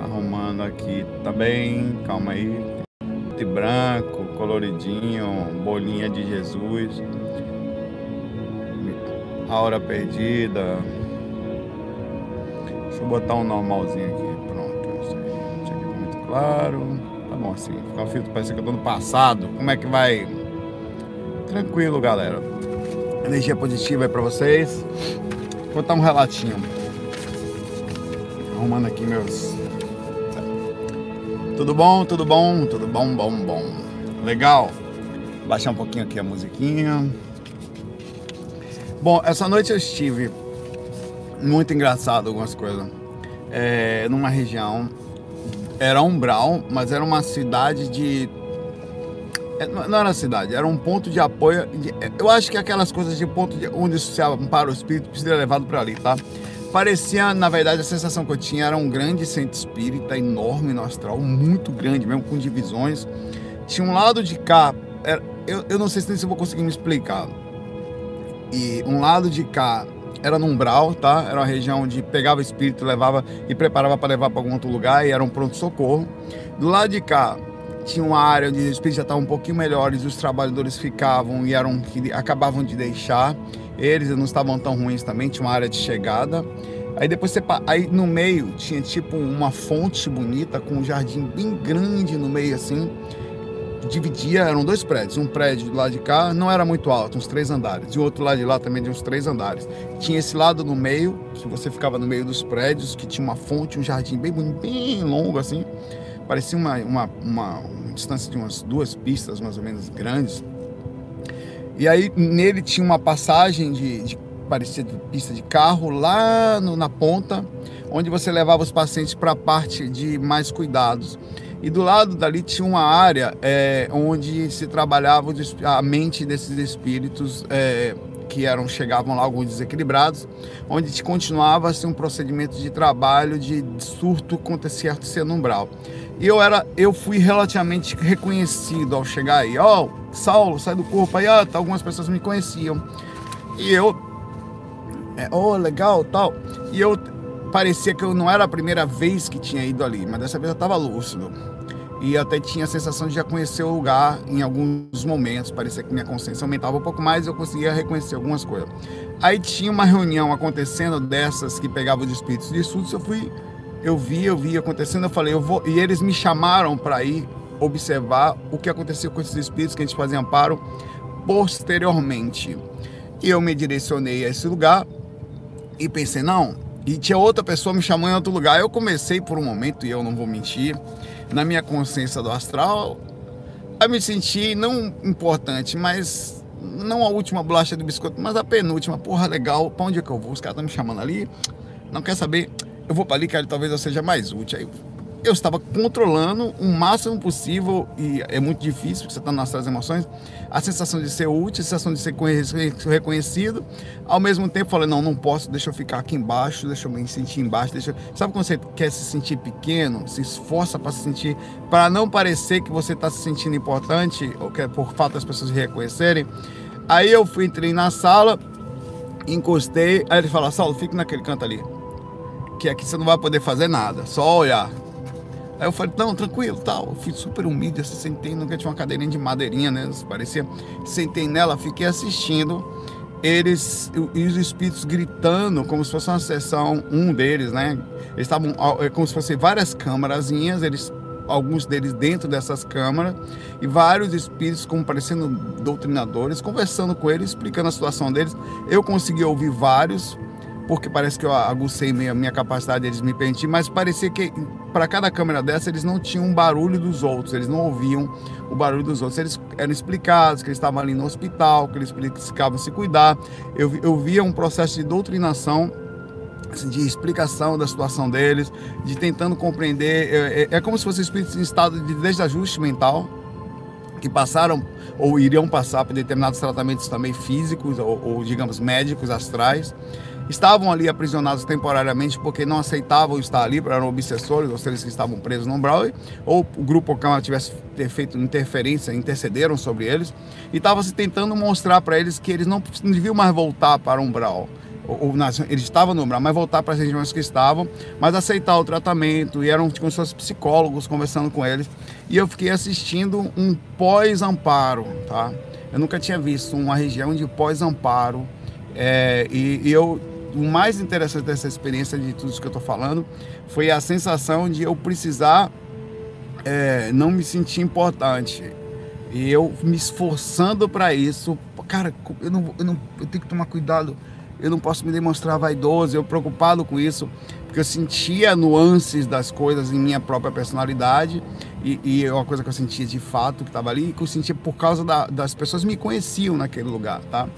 Arrumando aqui também, calma aí. De branco, coloridinho, bolinha de Jesus. A hora perdida. Deixa eu botar um normalzinho aqui. Pronto, isso aí. Não tinha muito claro. Tá bom assim. Ficar o filtro parece que eu tô no passado. Como é que vai? Tranquilo, galera. Energia positiva aí pra vocês. Vou botar um relatinho. Arrumando aqui meus. Tudo bom, tudo bom, tudo bom, bom, bom. Legal. Baixar um pouquinho aqui a musiquinha. Bom, essa noite eu estive muito engraçado algumas coisas. É, numa região era Umbral, mas era uma cidade de é, não era cidade, era um ponto de apoio. De, eu acho que aquelas coisas de ponto de, onde se ampara o espírito precisa ser levado para ali, tá? Parecia, na verdade, a sensação que eu tinha era um grande centro espírita, enorme no astral, muito grande, mesmo com divisões. Tinha um lado de cá, era, eu, eu não sei se eu vou conseguir me explicar. E um lado de cá era no umbral, tá? Era uma região onde pegava espírito, levava e preparava para levar para algum outro lugar e era um pronto-socorro. Do lado de cá tinha uma área onde os espíritos já estavam um pouquinho melhores, os trabalhadores ficavam e eram que acabavam de deixar. Eles não estavam tão ruins também, tinha uma área de chegada. Aí depois você aí no meio tinha tipo uma fonte bonita com um jardim bem grande no meio assim. Dividia, eram dois prédios. Um prédio do lado de cá não era muito alto, uns três andares. E o outro lado de lá também de uns três andares. Tinha esse lado no meio, que você ficava no meio dos prédios, que tinha uma fonte, um jardim bem bonito, bem longo assim parecia uma, uma, uma, uma distância de umas duas pistas mais ou menos grandes. E aí nele tinha uma passagem de, de parecia pista de carro lá no, na ponta, onde você levava os pacientes para a parte de mais cuidados. E do lado dali tinha uma área é, onde se trabalhava a mente desses espíritos é, que eram chegavam lá alguns desequilibrados, onde continuava assim, um procedimento de trabalho de surto contra certo cenumbral. E eu era, eu fui relativamente reconhecido ao chegar aí. Ó, oh, Saulo, sai do corpo aí. Ah, tá, algumas pessoas me conheciam. E eu, é, oh, legal, tal. E eu parecia que eu não era a primeira vez que tinha ido ali, mas dessa vez eu estava lúcido. E até tinha a sensação de já conhecer o lugar em alguns momentos. Parecia que minha consciência aumentava um pouco mais e eu conseguia reconhecer algumas coisas. Aí tinha uma reunião acontecendo dessas que pegavam os espíritos de estudos. Eu fui eu vi, eu vi acontecendo, eu falei, eu vou. E eles me chamaram para ir observar o que aconteceu com esses espíritos que a gente fazia amparo posteriormente. E eu me direcionei a esse lugar e pensei, não. E tinha outra pessoa me chamando em outro lugar. Eu comecei por um momento, e eu não vou mentir, na minha consciência do astral, a me sentir não importante, mas não a última bolacha do biscoito, mas a penúltima. Porra, legal, pra onde é que eu vou? Os caras estão me chamando ali, não quer saber eu vou para ali que talvez eu seja mais útil. Aí eu estava controlando o máximo possível, e é muito difícil, porque você está nas suas emoções, a sensação de ser útil, a sensação de ser reconhecido, ao mesmo tempo falando, não, não posso, deixa eu ficar aqui embaixo, deixa eu me sentir embaixo, deixa eu... Sabe quando você quer se sentir pequeno, se esforça para se sentir, para não parecer que você está se sentindo importante, ou que é por falta das pessoas reconhecerem? Aí eu fui, entrei na sala, encostei, aí ele fala, Saulo, fica naquele canto ali que aqui você não vai poder fazer nada, só olhar. Aí eu falei, não, tranquilo, tal. Eu fui super humilde, assim, sentei, nunca tinha uma cadeirinha de madeirinha, né? Parecia. Sentei nela, fiquei assistindo eles e os espíritos gritando como se fosse uma sessão, um deles, né? Eles estavam é como se fossem várias câmarazinhas, eles alguns deles dentro dessas câmaras e vários espíritos como parecendo doutrinadores conversando com eles, explicando a situação deles. Eu consegui ouvir vários porque parece que eu agucei minha, minha capacidade deles me permitir, mas parecia que para cada câmera dessa eles não tinham um barulho dos outros, eles não ouviam o barulho dos outros. Eles eram explicados que eles estavam ali no hospital, que eles precisavam se cuidar. Eu, eu via um processo de doutrinação assim, de explicação da situação deles, de tentando compreender. É, é, é como se fossem espíritos em estado de desajuste mental, que passaram ou iriam passar por determinados tratamentos também físicos ou, ou digamos, médicos, astrais estavam ali aprisionados temporariamente porque não aceitavam estar ali, eram obsessores, ou seja, que estavam presos no umbral, ou o grupo Okama tivesse feito interferência, intercederam sobre eles, e estava se tentando mostrar para eles que eles não, deviam mais voltar para o umbral, ou, ou eles estavam no umbral, mas voltar para as regiões que estavam, mas aceitar o tratamento, e eram como se fossem psicólogos conversando com eles, e eu fiquei assistindo um pós-amparo, tá? Eu nunca tinha visto uma região de pós-amparo, é, e, e eu o mais interessante dessa experiência de tudo isso que eu estou falando foi a sensação de eu precisar é, não me sentir importante. E eu me esforçando para isso. Cara, eu, não, eu, não, eu tenho que tomar cuidado. Eu não posso me demonstrar vaidoso, eu preocupado com isso, porque eu sentia nuances das coisas em minha própria personalidade. E, e é uma coisa que eu sentia de fato que estava ali, que eu sentia por causa da, das pessoas me conheciam naquele lugar, tá?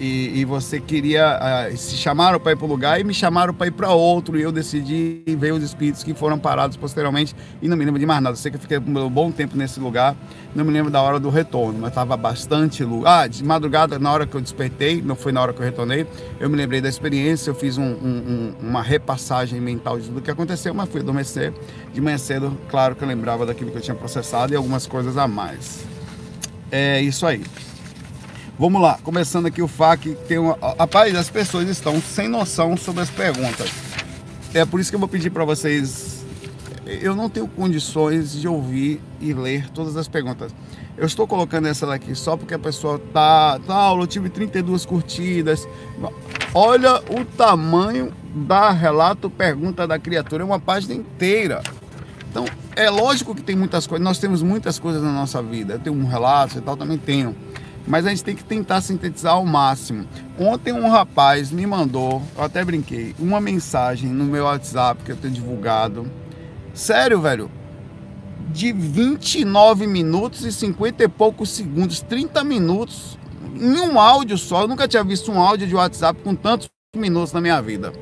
E, e você queria uh, se chamaram para ir para o lugar e me chamaram para ir para outro e eu decidi ver os espíritos que foram parados posteriormente e não me lembro de mais nada. Sei que eu fiquei um bom tempo nesse lugar, não me lembro da hora do retorno, mas estava bastante luz. Ah, de madrugada, na hora que eu despertei, não foi na hora que eu retornei, eu me lembrei da experiência, eu fiz um, um, uma repassagem mental de tudo que aconteceu, mas fui adormecer. De manhã cedo, claro que eu lembrava daquilo que eu tinha processado e algumas coisas a mais. É isso aí. Vamos lá, começando aqui o FAQ, tem uma... Rapaz, as pessoas estão sem noção sobre as perguntas. É por isso que eu vou pedir para vocês... Eu não tenho condições de ouvir e ler todas as perguntas. Eu estou colocando essa daqui só porque a pessoa tá... Tá, eu tive 32 curtidas. Olha o tamanho da relato pergunta da criatura. É uma página inteira. Então, é lógico que tem muitas coisas. Nós temos muitas coisas na nossa vida. Eu tenho um relato e tal, também tenho mas a gente tem que tentar sintetizar ao máximo. Ontem um rapaz me mandou, eu até brinquei, uma mensagem no meu WhatsApp que eu tenho divulgado. Sério, velho, de 29 minutos e 50 e poucos segundos, 30 minutos, em um áudio só. Eu nunca tinha visto um áudio de WhatsApp com tantos minutos na minha vida.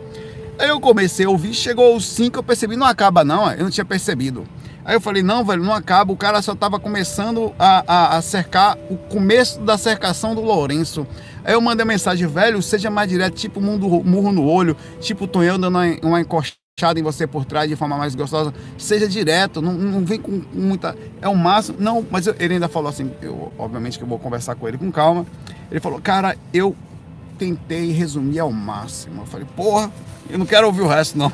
Aí eu comecei a ouvir, chegou aos 5, eu percebi, não acaba não, eu não tinha percebido. Aí eu falei, não, velho, não acaba. O cara só estava começando a, a, a, cercar o começo da cercação do Lourenço. Aí eu mandei mensagem, velho, seja mais direto, tipo mundo, murro no olho, tipo Tonhão dando uma, uma encoxada em você por trás de forma mais gostosa. Seja direto, não, não vem com muita. É o máximo. Não, mas eu, ele ainda falou assim, eu, obviamente que eu vou conversar com ele com calma. Ele falou, cara, eu tentei resumir ao máximo. Eu falei, porra, eu não quero ouvir o resto, não.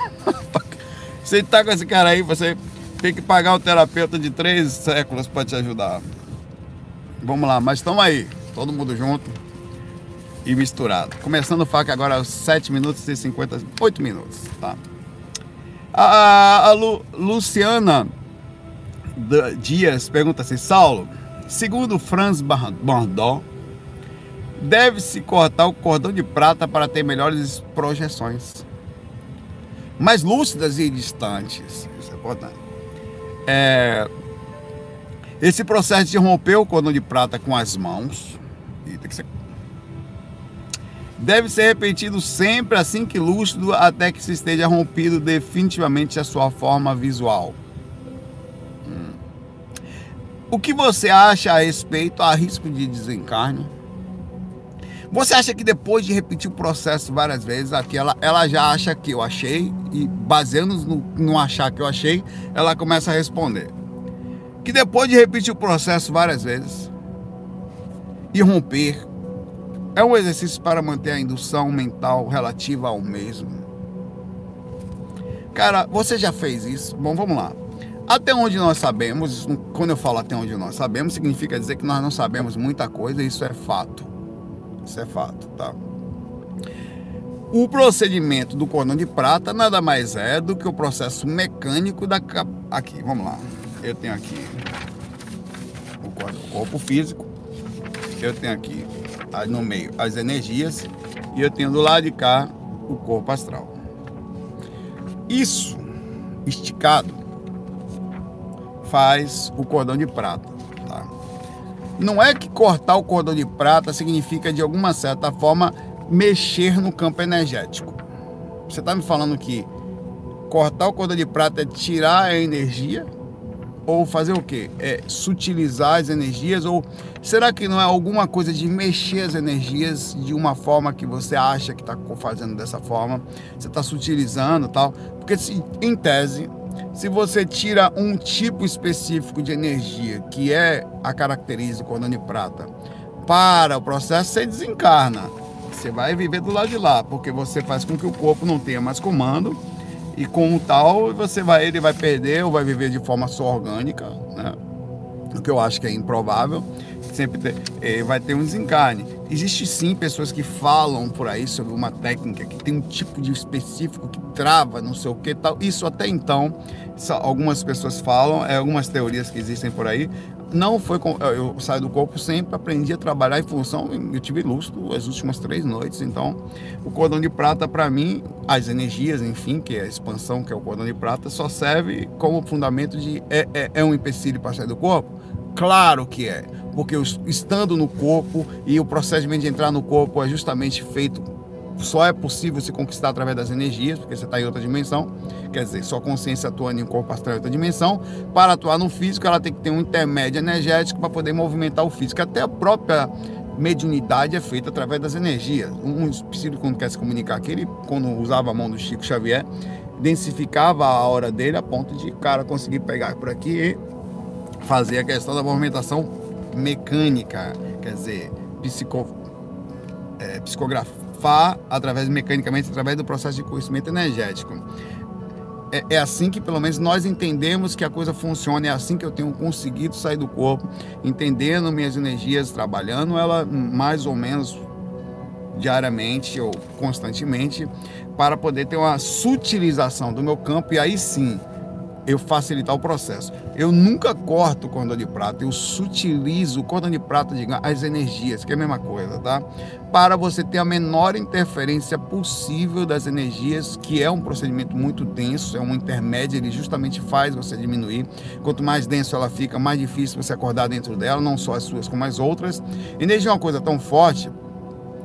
você tá com esse cara aí, você tem que pagar um terapeuta de três séculos para te ajudar. Vamos lá, mas estamos aí, todo mundo junto e misturado. Começando o FAC agora aos 7 minutos e 58 minutos, tá? A, a Lu, Luciana Dias pergunta assim, Saulo, segundo Franz Bardot, deve-se cortar o cordão de prata para ter melhores projeções. Mais lúcidas e distantes. Isso é importante. É, esse processo de romper o cordão de prata com as mãos ser, deve ser repetido sempre assim que lúcido até que se esteja rompido definitivamente a sua forma visual. Hum. O que você acha a respeito a risco de desencarne? Você acha que depois de repetir o processo várias vezes, aqui ela, ela já acha que eu achei, e baseando no, no achar que eu achei, ela começa a responder. Que depois de repetir o processo várias vezes e romper, é um exercício para manter a indução mental relativa ao mesmo. Cara, você já fez isso? Bom, vamos lá. Até onde nós sabemos, quando eu falo até onde nós sabemos, significa dizer que nós não sabemos muita coisa, isso é fato. Isso é fato, tá? O procedimento do cordão de prata nada mais é do que o processo mecânico da aqui, vamos lá. Eu tenho aqui o corpo físico, eu tenho aqui no meio as energias e eu tenho do lado de cá o corpo astral. Isso esticado faz o cordão de prata. Não é que cortar o cordão de prata significa, de alguma certa forma, mexer no campo energético. Você está me falando que cortar o cordão de prata é tirar a energia? Ou fazer o quê? É sutilizar as energias? Ou será que não é alguma coisa de mexer as energias de uma forma que você acha que está fazendo dessa forma? Você está sutilizando tal? Porque, em tese, se você tira um tipo específico de energia, que é a característica cordão de prata, para o processo, você desencarna. Você vai viver do lado de lá, porque você faz com que o corpo não tenha mais comando e com o tal você vai ele vai perder ou vai viver de forma só orgânica, né? O que eu acho que é improvável. Sempre ter, é, vai ter um desencarne. Existe sim pessoas que falam por aí sobre uma técnica que tem um tipo de específico que trava, não sei o que tal. Isso até então, algumas pessoas falam, é, algumas teorias que existem por aí não foi eu saio do corpo sempre aprendi a trabalhar em função eu tive lustro as últimas três noites então o cordão de prata para mim as energias enfim que é a expansão que é o cordão de prata só serve como fundamento de é, é, é um empecilho para sair do corpo? Claro que é porque eu, estando no corpo e o procedimento de entrar no corpo é justamente feito só é possível se conquistar através das energias, porque você está em outra dimensão. Quer dizer, sua consciência atuando em um corpo astral em outra dimensão. Para atuar no físico, ela tem que ter um intermédio energético para poder movimentar o físico. Até a própria mediunidade é feita através das energias. Um espírito, quando quer se comunicar aqui, ele, quando usava a mão do Chico Xavier, densificava a hora dele a ponto de cara conseguir pegar por aqui e fazer a questão da movimentação mecânica, quer dizer, psico, é, psicografia através mecanicamente através do processo de conhecimento energético. É, é, assim que pelo menos nós entendemos que a coisa funciona, é assim que eu tenho conseguido sair do corpo, entendendo minhas energias, trabalhando ela mais ou menos diariamente ou constantemente, para poder ter uma sutilização do meu campo e aí sim eu facilitar o processo. Eu nunca corto o cordão de prata, eu sutilizo o cordão de prata, diga, as energias, que é a mesma coisa, tá? Para você ter a menor interferência possível das energias, que é um procedimento muito denso, é um intermédio, ele justamente faz você diminuir. Quanto mais denso ela fica, mais difícil você acordar dentro dela, não só as suas como as outras. Energia é uma coisa tão forte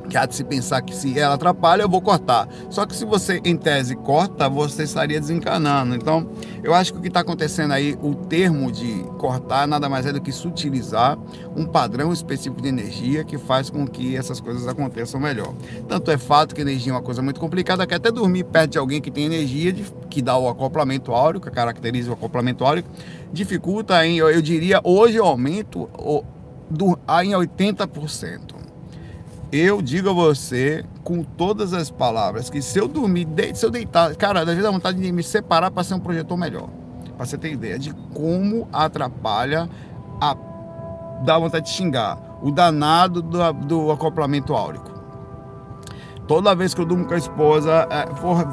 que há de se pensar que se ela atrapalha, eu vou cortar. Só que se você, em tese, corta, você estaria desencanando. Então, eu acho que o que está acontecendo aí, o termo de cortar, nada mais é do que sutilizar um padrão específico de energia que faz com que essas coisas aconteçam melhor. Tanto é fato que energia é uma coisa muito complicada, que até dormir perto de alguém que tem energia, que dá o acoplamento áureo, que caracteriza o acoplamento áureo, dificulta em, eu diria, hoje eu aumento em 80% eu digo a você com todas as palavras que se eu dormir, se eu deitar, cara, às vezes dá vontade de me separar para ser um projetor melhor. Para você ter ideia de como atrapalha a dá vontade de xingar o danado do, do acoplamento áurico. Toda vez que eu durmo com a esposa, é, porra,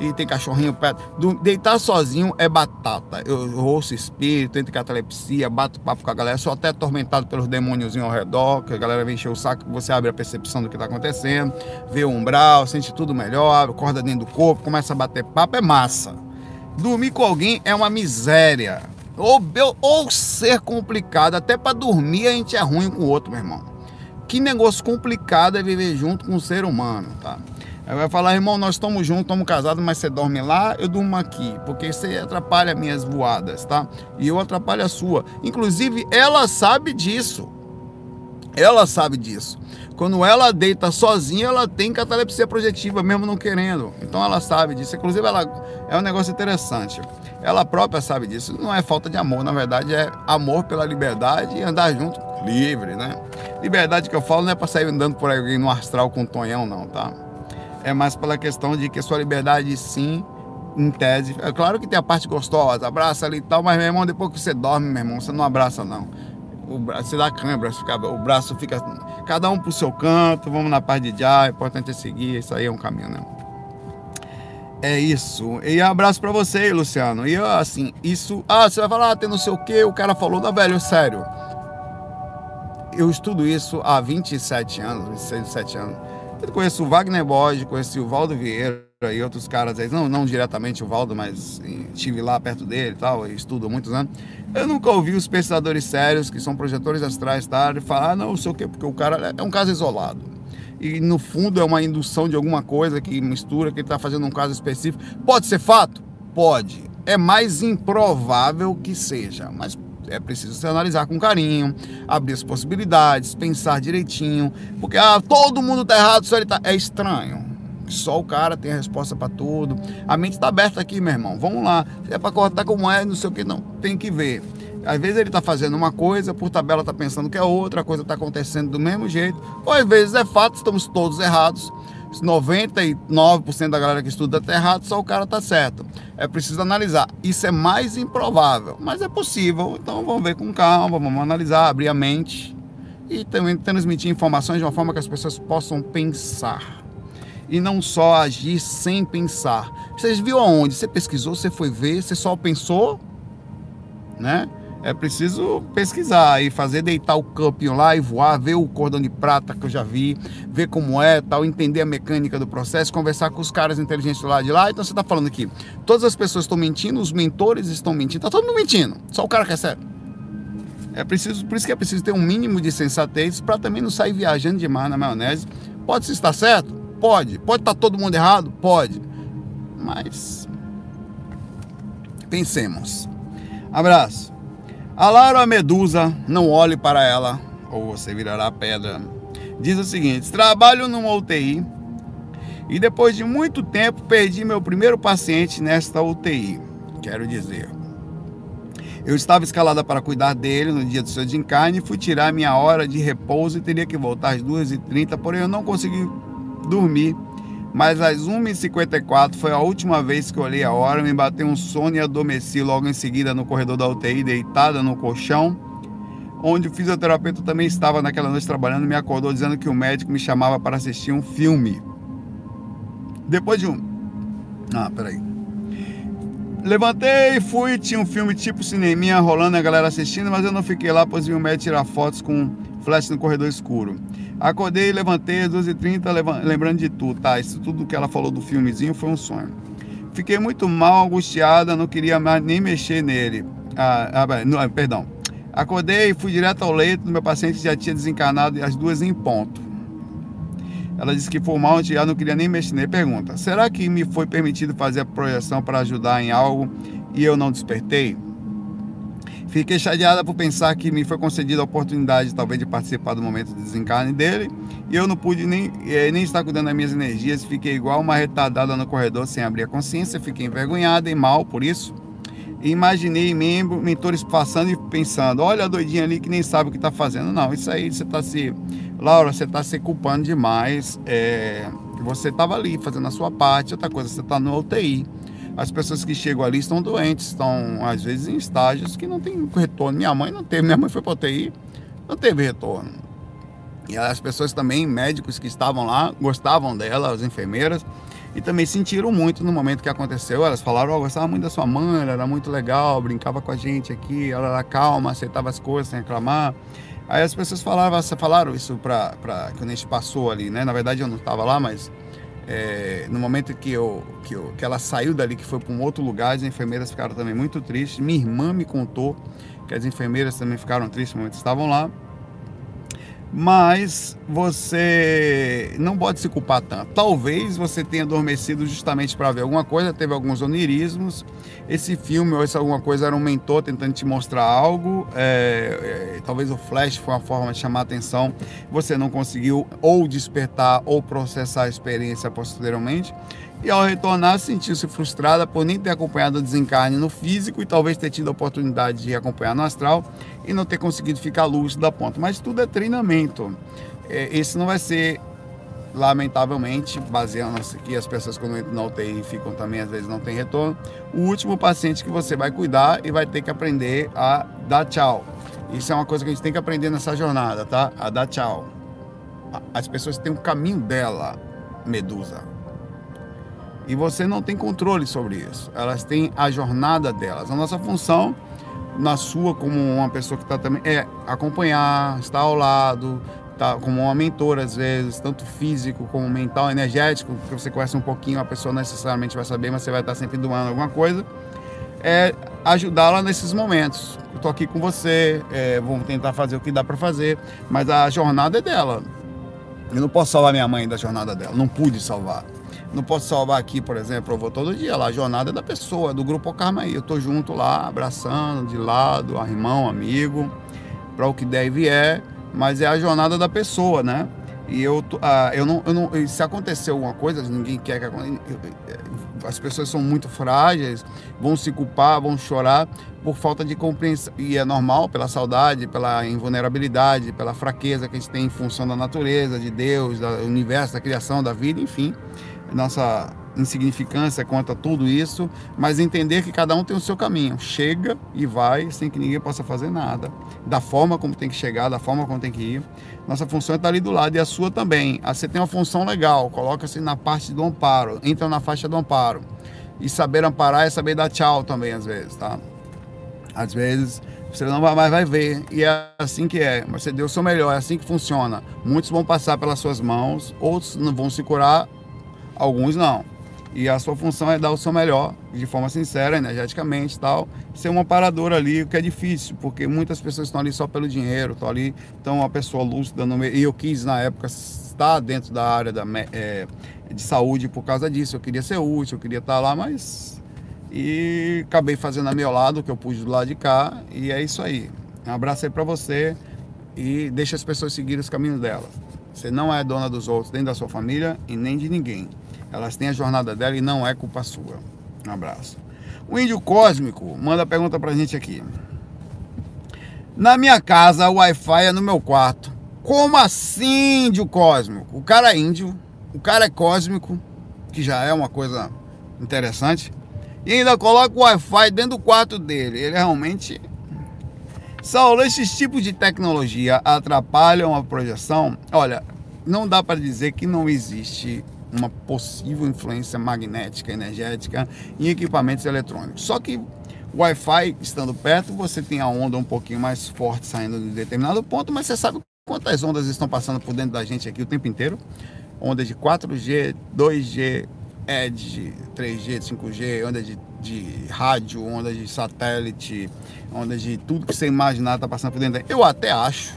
e tem cachorrinho perto. Deitar sozinho é batata. Eu, ouço espírito, entro catalepsia, bato papo com a galera, sou até atormentado pelos demônios ao redor, que a galera vem encher o saco, você abre a percepção do que está acontecendo, vê o umbral, sente tudo melhor, acorda dentro do corpo, começa a bater papo, é massa. Dormir com alguém é uma miséria. Ou, ou ser complicado, até para dormir a gente é ruim com o outro, meu irmão. Que negócio complicado é viver junto com um ser humano, tá? Aí vai falar, irmão, nós estamos juntos, estamos casados, mas você dorme lá, eu durmo aqui, porque você atrapalha minhas voadas, tá? E eu atrapalho a sua. Inclusive, ela sabe disso. Ela sabe disso. Quando ela deita sozinha, ela tem catalepsia projetiva, mesmo não querendo. Então ela sabe disso. Inclusive, ela é um negócio interessante. Ela própria sabe disso. Não é falta de amor, na verdade, é amor pela liberdade e andar junto livre, né? Liberdade que eu falo não é para sair andando por aí no astral com um tonhão, não, tá? É mais pela questão de que a sua liberdade, sim, em tese. É claro que tem a parte gostosa, abraça ali e tal, mas, meu irmão, depois que você dorme, meu irmão, você não abraça, não. O braço, você dá câimbra, o braço fica. Cada um pro seu canto, vamos na paz de já, o importante é seguir, isso aí é um caminho, né? É isso. E abraço para você, Luciano. E assim, isso. Ah, você vai falar, ah, tem não sei o que, o cara falou, não, velho, sério. Eu estudo isso há 27 anos, 26, 27 anos eu conheço o Wagner Borges, conheci o Valdo Vieira e outros caras aí, não, não diretamente o Valdo, mas estive lá perto dele e tal, e estudo há muitos anos. Eu nunca ouvi os pesquisadores sérios, que são projetores astrais, tá, falar, ah, não, não sei o quê, porque o cara é um caso isolado. E no fundo é uma indução de alguma coisa que mistura, que ele está fazendo um caso específico. Pode ser fato? Pode. É mais improvável que seja, mas é preciso se analisar com carinho, abrir as possibilidades, pensar direitinho, porque ah, todo mundo tá errado, só ele tá. É estranho. Só o cara tem a resposta para tudo. A mente está aberta aqui, meu irmão. Vamos lá. Se é para cortar como é, não sei o que, não. Tem que ver. Às vezes ele está fazendo uma coisa, por tabela está pensando que é outra, a coisa está acontecendo do mesmo jeito. Ou às vezes é fato, estamos todos errados. 99% da galera que estuda está errado, só o cara está certo. É preciso analisar. Isso é mais improvável, mas é possível. Então vamos ver com calma, vamos analisar, abrir a mente e também transmitir informações de uma forma que as pessoas possam pensar. E não só agir sem pensar. Você viu aonde? Você pesquisou, você foi ver, você só pensou, né? É preciso pesquisar e fazer deitar o campinho lá e voar, ver o cordão de prata que eu já vi, ver como é, tal, entender a mecânica do processo, conversar com os caras inteligentes lado de lá. Então você está falando aqui, todas as pessoas estão mentindo, os mentores estão mentindo, tá todo mundo mentindo, só o cara que é sério. É preciso, por isso que é preciso ter um mínimo de sensatez para também não sair viajando demais na maionese. Pode se estar certo? Pode. Pode estar todo mundo errado? Pode. Mas pensemos. Abraço. A Laura Medusa, não olhe para ela ou você virará pedra. Diz o seguinte: trabalho numa UTI e depois de muito tempo perdi meu primeiro paciente nesta UTI. Quero dizer, eu estava escalada para cuidar dele no dia do seu desencarne, fui tirar minha hora de repouso e teria que voltar às 2h30, porém eu não consegui dormir mas às 1h54 foi a última vez que olhei a hora, me bateu um sono e adormeci logo em seguida no corredor da UTI, deitada no colchão, onde o fisioterapeuta também estava naquela noite trabalhando, me acordou dizendo que o médico me chamava para assistir um filme. Depois de um. Ah, peraí. Levantei fui, tinha um filme tipo cineminha rolando, a galera assistindo, mas eu não fiquei lá, pois vi o médico tirar fotos com flash no corredor escuro. Acordei, levantei às 12h30, lembrando de tudo, tá? Isso tudo que ela falou do filmezinho foi um sonho. Fiquei muito mal, angustiada, não queria mais nem mexer nele. Ah, ah, não, perdão. Acordei e fui direto ao leito meu paciente já tinha desencarnado às duas em ponto. Ela disse que foi mal, já não queria nem mexer nele. Pergunta: será que me foi permitido fazer a projeção para ajudar em algo e eu não despertei? Fiquei chateada por pensar que me foi concedida a oportunidade, talvez, de participar do momento de desencarne dele, e eu não pude nem, eh, nem estar cuidando das minhas energias. Fiquei igual uma retardada no corredor sem abrir a consciência, fiquei envergonhada e mal por isso. Imaginei membro, mentores passando e pensando: olha a doidinha ali que nem sabe o que está fazendo. Não, isso aí você está se. Laura, você está se culpando demais. É, você estava ali fazendo a sua parte, outra coisa, você está no UTI as pessoas que chegam ali estão doentes, estão às vezes em estágios que não tem retorno. Minha mãe não teve, minha mãe foi para UTI, não teve retorno. E as pessoas também, médicos que estavam lá, gostavam dela, as enfermeiras, e também sentiram muito no momento que aconteceu. Elas falaram: oh, gostava muito da sua mãe, ela era muito legal, brincava com a gente aqui, ela era calma, aceitava as coisas sem reclamar. Aí as pessoas falaram, falaram isso para quando a gente passou ali, né? Na verdade eu não estava lá, mas é, no momento que, eu, que, eu, que ela saiu dali, que foi para um outro lugar, as enfermeiras ficaram também muito tristes. Minha irmã me contou que as enfermeiras também ficaram tristes no momento que estavam lá mas você não pode se culpar tanto. Talvez você tenha adormecido justamente para ver alguma coisa, teve alguns onirismos. Esse filme ou essa alguma coisa era um mentor tentando te mostrar algo. É, é, talvez o flash foi uma forma de chamar a atenção. Você não conseguiu ou despertar ou processar a experiência posteriormente e ao retornar sentiu-se frustrada por nem ter acompanhado o desencarne no físico e talvez ter tido a oportunidade de acompanhar no astral e não ter conseguido ficar lúcido a ponto. Mas tudo é treinamento. É, esse não vai ser, lamentavelmente, baseando-se que as pessoas quando entram na UTI ficam também, às vezes não tem retorno, o último paciente que você vai cuidar e vai ter que aprender a dar tchau. Isso é uma coisa que a gente tem que aprender nessa jornada, tá? A dar tchau. As pessoas têm um caminho dela, Medusa e você não tem controle sobre isso. Elas têm a jornada delas. A nossa função, na sua, como uma pessoa que está também, é acompanhar, estar ao lado, tá, como uma mentora, às vezes, tanto físico como mental, energético, que você conhece um pouquinho, a pessoa necessariamente vai saber, mas você vai estar sempre doando alguma coisa. É ajudá-la nesses momentos. Eu estou aqui com você, é, vamos tentar fazer o que dá para fazer, mas a jornada é dela. Eu não posso salvar minha mãe da jornada dela, não pude salvar. Não posso salvar aqui, por exemplo, eu vou todo dia lá, a jornada é da pessoa, do grupo Karma aí. Eu tô junto lá, abraçando, de lado, irmão, amigo, para o que der e vier, mas é a jornada da pessoa, né? E eu, ah, eu, não, eu não. Se acontecer alguma coisa, ninguém quer que as pessoas são muito frágeis, vão se culpar, vão chorar por falta de compreensão. E é normal, pela saudade, pela invulnerabilidade, pela fraqueza que a gente tem em função da natureza, de Deus, do universo, da criação, da vida, enfim. Nossa insignificância quanto a tudo isso, mas entender que cada um tem o seu caminho. Chega e vai sem que ninguém possa fazer nada. Da forma como tem que chegar, da forma como tem que ir. Nossa função é estar ali do lado e a sua também. Ah, você tem uma função legal, coloca-se na parte do amparo, entra na faixa do amparo. E saber amparar é saber dar tchau também, às vezes, tá? Às vezes você não vai mais vai ver. E é assim que é. Você deu o seu melhor, é assim que funciona. Muitos vão passar pelas suas mãos, outros não vão se curar, alguns não. E a sua função é dar o seu melhor, de forma sincera, energeticamente tal. Ser uma paradora ali, o que é difícil, porque muitas pessoas estão ali só pelo dinheiro, estão ali, então uma pessoa lúcida. No meio, e eu quis, na época, estar dentro da área da, é, de saúde por causa disso. Eu queria ser útil, eu queria estar lá, mas. E acabei fazendo a meu lado, que eu pude do lado de cá, e é isso aí. Um abraço aí pra você e deixa as pessoas seguirem os caminhos delas. Você não é dona dos outros, nem da sua família e nem de ninguém. Elas têm a jornada dela e não é culpa sua. Um abraço. O índio cósmico manda pergunta pra gente aqui. Na minha casa, o Wi-Fi é no meu quarto. Como assim, índio cósmico? O cara é índio, o cara é cósmico, que já é uma coisa interessante, e ainda coloca o Wi-Fi dentro do quarto dele. Ele realmente. Saulo, esses tipos de tecnologia atrapalham a projeção? Olha, não dá para dizer que não existe uma possível influência magnética, energética em equipamentos eletrônicos. Só que Wi-Fi estando perto, você tem a onda um pouquinho mais forte saindo de determinado ponto, mas você sabe quantas ondas estão passando por dentro da gente aqui o tempo inteiro? Ondas de 4G, 2G, Edge, 3G, 5G, onda de, de rádio, onda de satélite, onda de tudo que você imaginar está passando por dentro. Eu até acho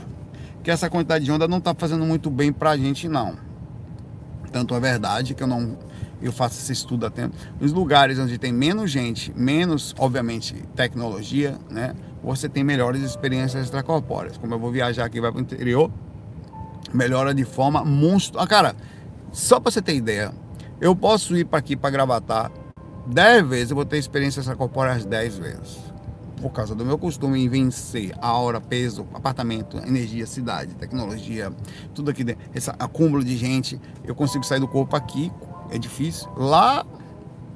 que essa quantidade de onda não está fazendo muito bem para a gente, não tanto é verdade que eu não eu faço esse estudo a tempo. Nos lugares onde tem menos gente, menos, obviamente, tecnologia, né? Você tem melhores experiências extracorpóreas. Como eu vou viajar aqui, vai para o interior, melhora de forma monstro. Ah, cara, só para você ter ideia, eu posso ir para aqui para Gravatar 10 vezes, eu vou ter experiências extracorpóreas 10 vezes por causa do meu costume em vencer a hora, peso, apartamento, energia, cidade, tecnologia, tudo aqui dentro, esse acúmulo de gente, eu consigo sair do corpo aqui, é difícil, lá,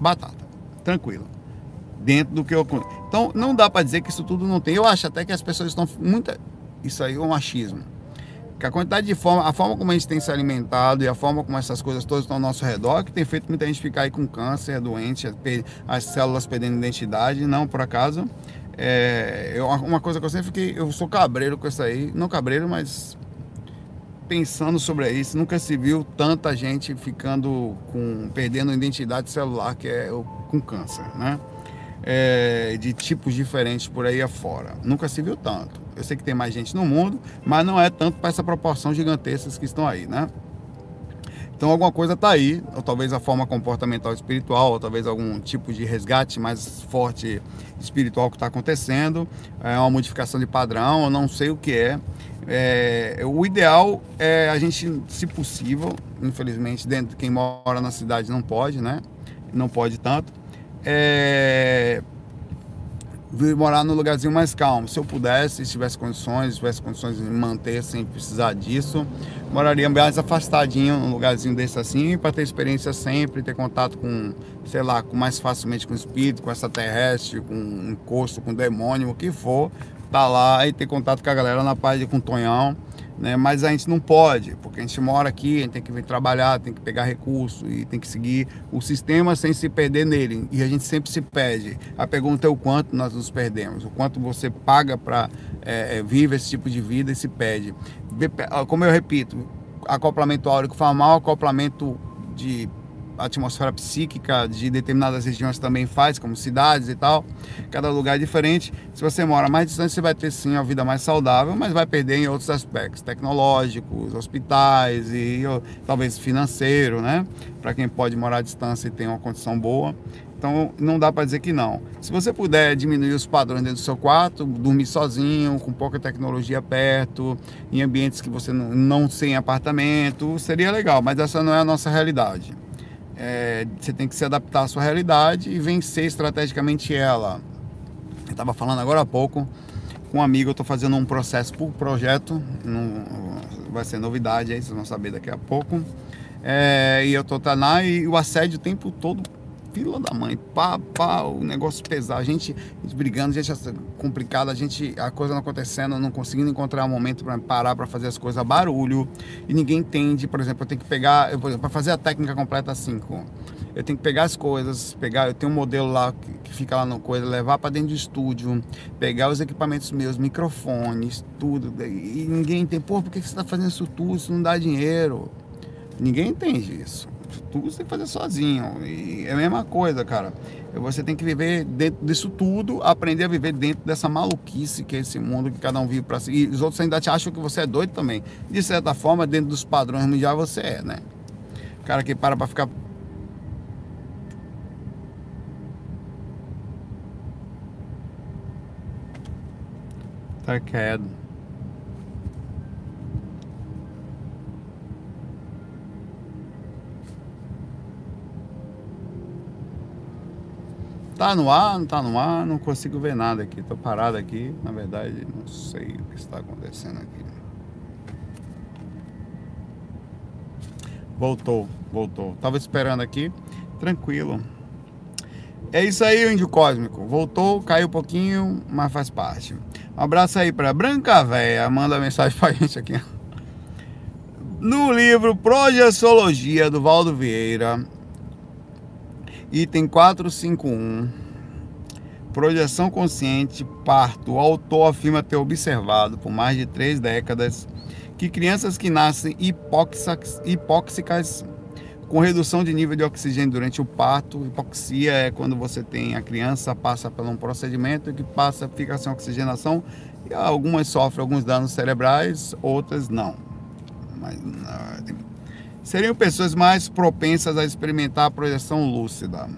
batata, tranquilo, dentro do que eu. Então, não dá para dizer que isso tudo não tem. Eu acho até que as pessoas estão. Muita, isso aí é um achismo. Que a quantidade de forma, a forma como a gente tem se alimentado e a forma como essas coisas todas estão ao nosso redor, que tem feito muita gente ficar aí com câncer, doente, as células perdendo identidade, não por acaso. É, eu, uma coisa que eu sempre fiquei, eu sou cabreiro com isso aí, não cabreiro, mas pensando sobre isso, nunca se viu tanta gente ficando com, perdendo identidade celular, que é com câncer, né? É, de tipos diferentes por aí afora. Nunca se viu tanto. Eu sei que tem mais gente no mundo, mas não é tanto para essa proporção gigantesca que estão aí, né? Então alguma coisa está aí, ou talvez a forma comportamental espiritual, ou talvez algum tipo de resgate mais forte espiritual que está acontecendo, é uma modificação de padrão, eu não sei o que é. é. O ideal é a gente, se possível, infelizmente, dentro de quem mora na cidade não pode, né? Não pode tanto. É, vir morar num lugarzinho mais calmo. Se eu pudesse, se tivesse condições, se tivesse condições de manter sem precisar disso, moraria mais afastadinho num lugarzinho desse assim, para ter experiência sempre, ter contato com, sei lá, com mais facilmente com o espírito, com extraterrestre, com um encosto, com demônio, o que for, tá lá e ter contato com a galera na paz com o Tonhão né? Mas a gente não pode, porque a gente mora aqui, a gente tem que vir trabalhar, tem que pegar recurso e tem que seguir o sistema sem se perder nele. E a gente sempre se perde. A pergunta é o quanto nós nos perdemos, o quanto você paga para é, é, viver esse tipo de vida e se perde. Como eu repito, acoplamento áurico faz mal, acoplamento de atmosfera psíquica de determinadas regiões também faz, como cidades e tal. Cada lugar é diferente. Se você mora mais distante, você vai ter sim uma vida mais saudável, mas vai perder em outros aspectos tecnológicos, hospitais e talvez financeiro, né? Para quem pode morar à distância e tem uma condição boa. Então não dá para dizer que não. Se você puder diminuir os padrões dentro do seu quarto, dormir sozinho, com pouca tecnologia perto, em ambientes que você não, não tem apartamento, seria legal, mas essa não é a nossa realidade. É, você tem que se adaptar à sua realidade e vencer estrategicamente ela. Eu estava falando agora há pouco com um amigo, eu estou fazendo um processo por projeto, vai ser novidade aí, vocês vão saber daqui a pouco. É, e eu estou tá lá e o assédio o tempo todo fila da mãe, pá, pá, o negócio pesar, a gente, brigando, a gente complicado, a gente, a coisa não acontecendo, não conseguindo encontrar um momento para parar para fazer as coisas, barulho, e ninguém entende, por exemplo, eu tenho que pegar, para fazer a técnica completa 5, eu tenho que pegar as coisas, pegar, eu tenho um modelo lá que fica lá no coisa, levar para dentro do estúdio, pegar os equipamentos meus, microfones, tudo, e ninguém entende, pô, por que você está fazendo isso tudo, isso não dá dinheiro? Ninguém entende isso tudo você tem que fazer sozinho. E é a mesma coisa, cara. Você tem que viver dentro disso tudo, aprender a viver dentro dessa maluquice que é esse mundo que cada um vive para si. E os outros ainda te acham que você é doido também. De certa forma, dentro dos padrões mundiais, você é, né? O cara que para pra ficar tá quieto. Tá no ar, não tá no ar, não consigo ver nada aqui. Tô parado aqui, na verdade, não sei o que está acontecendo aqui. Voltou, voltou. Tava esperando aqui, tranquilo. É isso aí, Índio Cósmico. Voltou, caiu um pouquinho, mas faz parte. Um abraço aí pra Branca Véia. Manda mensagem pra gente aqui. No livro Projeciologia do Valdo Vieira, Item 451. Projeção consciente, parto. O autor afirma ter observado por mais de três décadas que crianças que nascem hipóxicas, com redução de nível de oxigênio durante o parto. Hipoxia é quando você tem a criança passa por um procedimento que passa fica sem oxigenação e algumas sofrem alguns danos cerebrais, outras não. Mas não, seriam pessoas mais propensas a experimentar a projeção lúcida.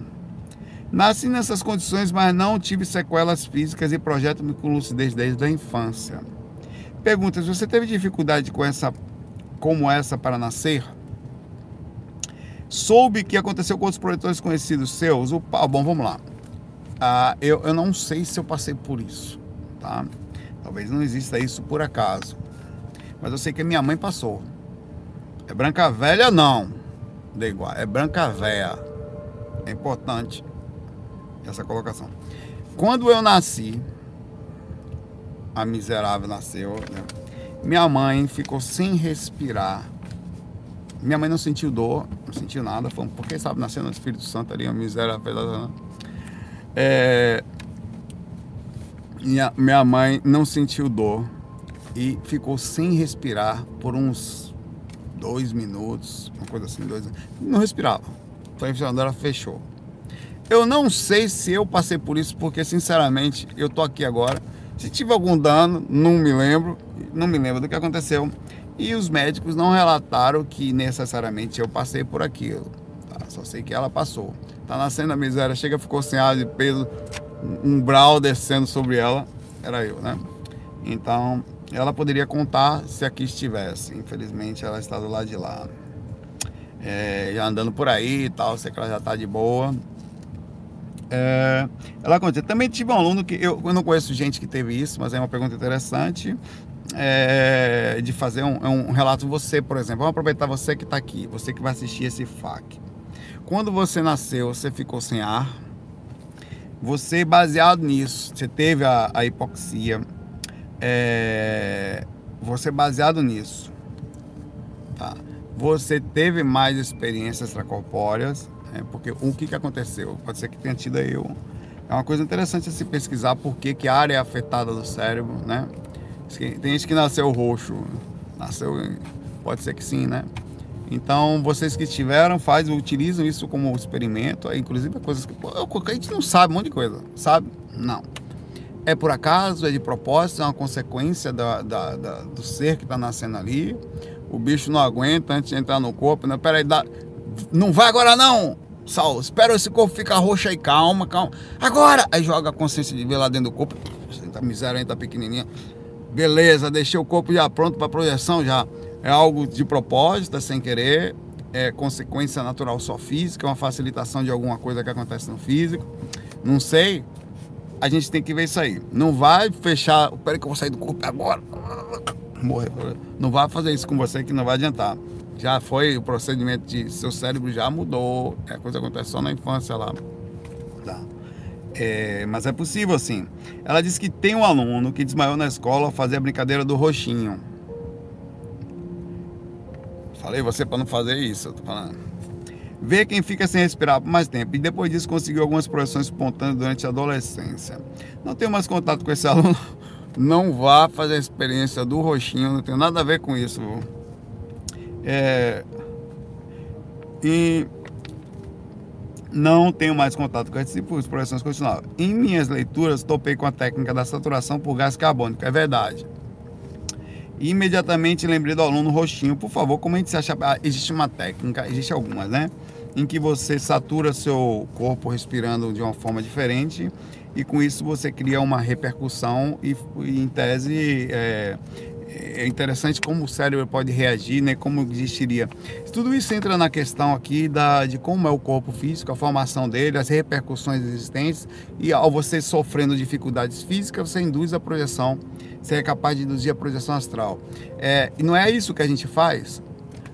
Nasci nessas condições, mas não tive sequelas físicas e projeto-me com lucidez desde a infância. Pergunta: se você teve dificuldade com essa, como essa para nascer? Soube que aconteceu com outros projetores conhecidos seus? O, bom, vamos lá. Ah, eu, eu não sei se eu passei por isso, tá? Talvez não exista isso por acaso. Mas eu sei que minha mãe passou. É branca velha não. De igual, é branca velha. É importante essa colocação. Quando eu nasci, a miserável nasceu, né? minha mãe ficou sem respirar. Minha mãe não sentiu dor, não sentiu nada, foi porque sabe, nasceu no Espírito Santo ali, a miserável. É, minha, minha mãe não sentiu dor e ficou sem respirar por uns dois minutos, uma coisa assim, dois Não respirava. Então a respiradora fechou. Eu não sei se eu passei por isso, porque sinceramente eu tô aqui agora. Se tive algum dano, não me lembro, não me lembro do que aconteceu. E os médicos não relataram que necessariamente eu passei por aquilo. Tá? Só sei que ela passou. Tá nascendo a miséria, chega, ficou sem ar de peso, um brau descendo sobre ela, era eu, né? Então, ela poderia contar se aqui estivesse. Infelizmente, ela está do lado de lá. É, já andando por aí e tal, sei que ela já está de boa. É, ela conta. Também tive um aluno que eu, eu, não conheço gente que teve isso, mas é uma pergunta interessante. É, de fazer um, um, relato você, por exemplo. Vamos aproveitar você que está aqui, você que vai assistir esse FAQ. Quando você nasceu, você ficou sem ar. Você, baseado nisso, você teve a, a hipoxia, é, você baseado nisso, tá? Você teve mais experiências extracorpóreas, é, porque o que, que aconteceu? Pode ser que tenha tido aí um, é uma coisa interessante se pesquisar por que, a área é afetada do cérebro, né? Tem gente que nasceu roxo, nasceu, pode ser que sim, né? Então, vocês que estiveram, faz, utilizam isso como experimento, inclusive coisas que a gente não sabe um monte de coisa, sabe? Não. É por acaso, é de propósito, é uma consequência da, da, da do ser que está nascendo ali. O bicho não aguenta antes de entrar no corpo. Não, peraí, dá, não vai agora não! Saulo, espera esse corpo ficar roxo aí, calma, calma. Agora! Aí joga a consciência de ver lá dentro do corpo. Essa miséria tá pequenininha. Beleza, deixei o corpo já pronto para projeção já. É algo de propósito, sem querer. É consequência natural só física, é uma facilitação de alguma coisa que acontece no físico. Não sei. A gente tem que ver isso aí. Não vai fechar. Peraí que eu vou sair do corpo agora. Morrer. Não vai fazer isso com você que não vai adiantar já foi o procedimento de seu cérebro já mudou, a coisa acontece só na infância lá. Tá. É, mas é possível sim. Ela disse que tem um aluno que desmaiou na escola ao fazer a brincadeira do roxinho. Falei você para não fazer isso, eu tô falando. Vê quem fica sem respirar por mais tempo. E depois disso conseguiu algumas projeções espontâneas durante a adolescência. Não tenho mais contato com esse aluno. Não vá fazer a experiência do roxinho, não tem nada a ver com isso. É, e não tenho mais contato com esses tipos de projeções continuadas. Em minhas leituras, topei com a técnica da saturação por gás carbônico, é verdade. E imediatamente lembrei do aluno roxinho, por favor, como a gente se acha. Ah, existe uma técnica, existe algumas, né? Em que você satura seu corpo respirando de uma forma diferente e com isso você cria uma repercussão e, em tese, é, é interessante como o cérebro pode reagir, né? Como existiria. Tudo isso entra na questão aqui da, de como é o corpo físico, a formação dele, as repercussões existentes e ao você sofrendo dificuldades físicas, você induz a projeção, você é capaz de induzir a projeção astral. É, e não é isso que a gente faz?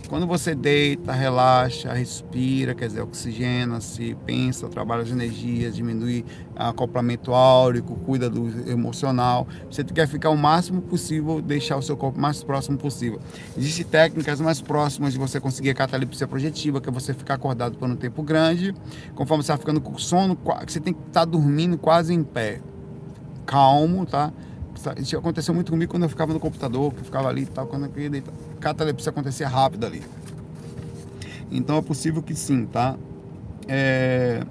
Quando você deita, relaxa, respira, quer dizer, oxigena-se, pensa, trabalha as energias, diminui acoplamento áurico, cuida do emocional. Você quer ficar o máximo possível, deixar o seu corpo mais próximo possível. Existem técnicas mais próximas de você conseguir a catalepsia projetiva, que é você ficar acordado por um tempo grande. Conforme você está ficando com sono, você tem que estar tá dormindo quase em pé. Calmo, tá? Isso aconteceu muito comigo quando eu ficava no computador, que eu ficava ali e tal, quando eu queria deitar. Catalepsia acontecia rápido ali. Então é possível que sim, tá? É...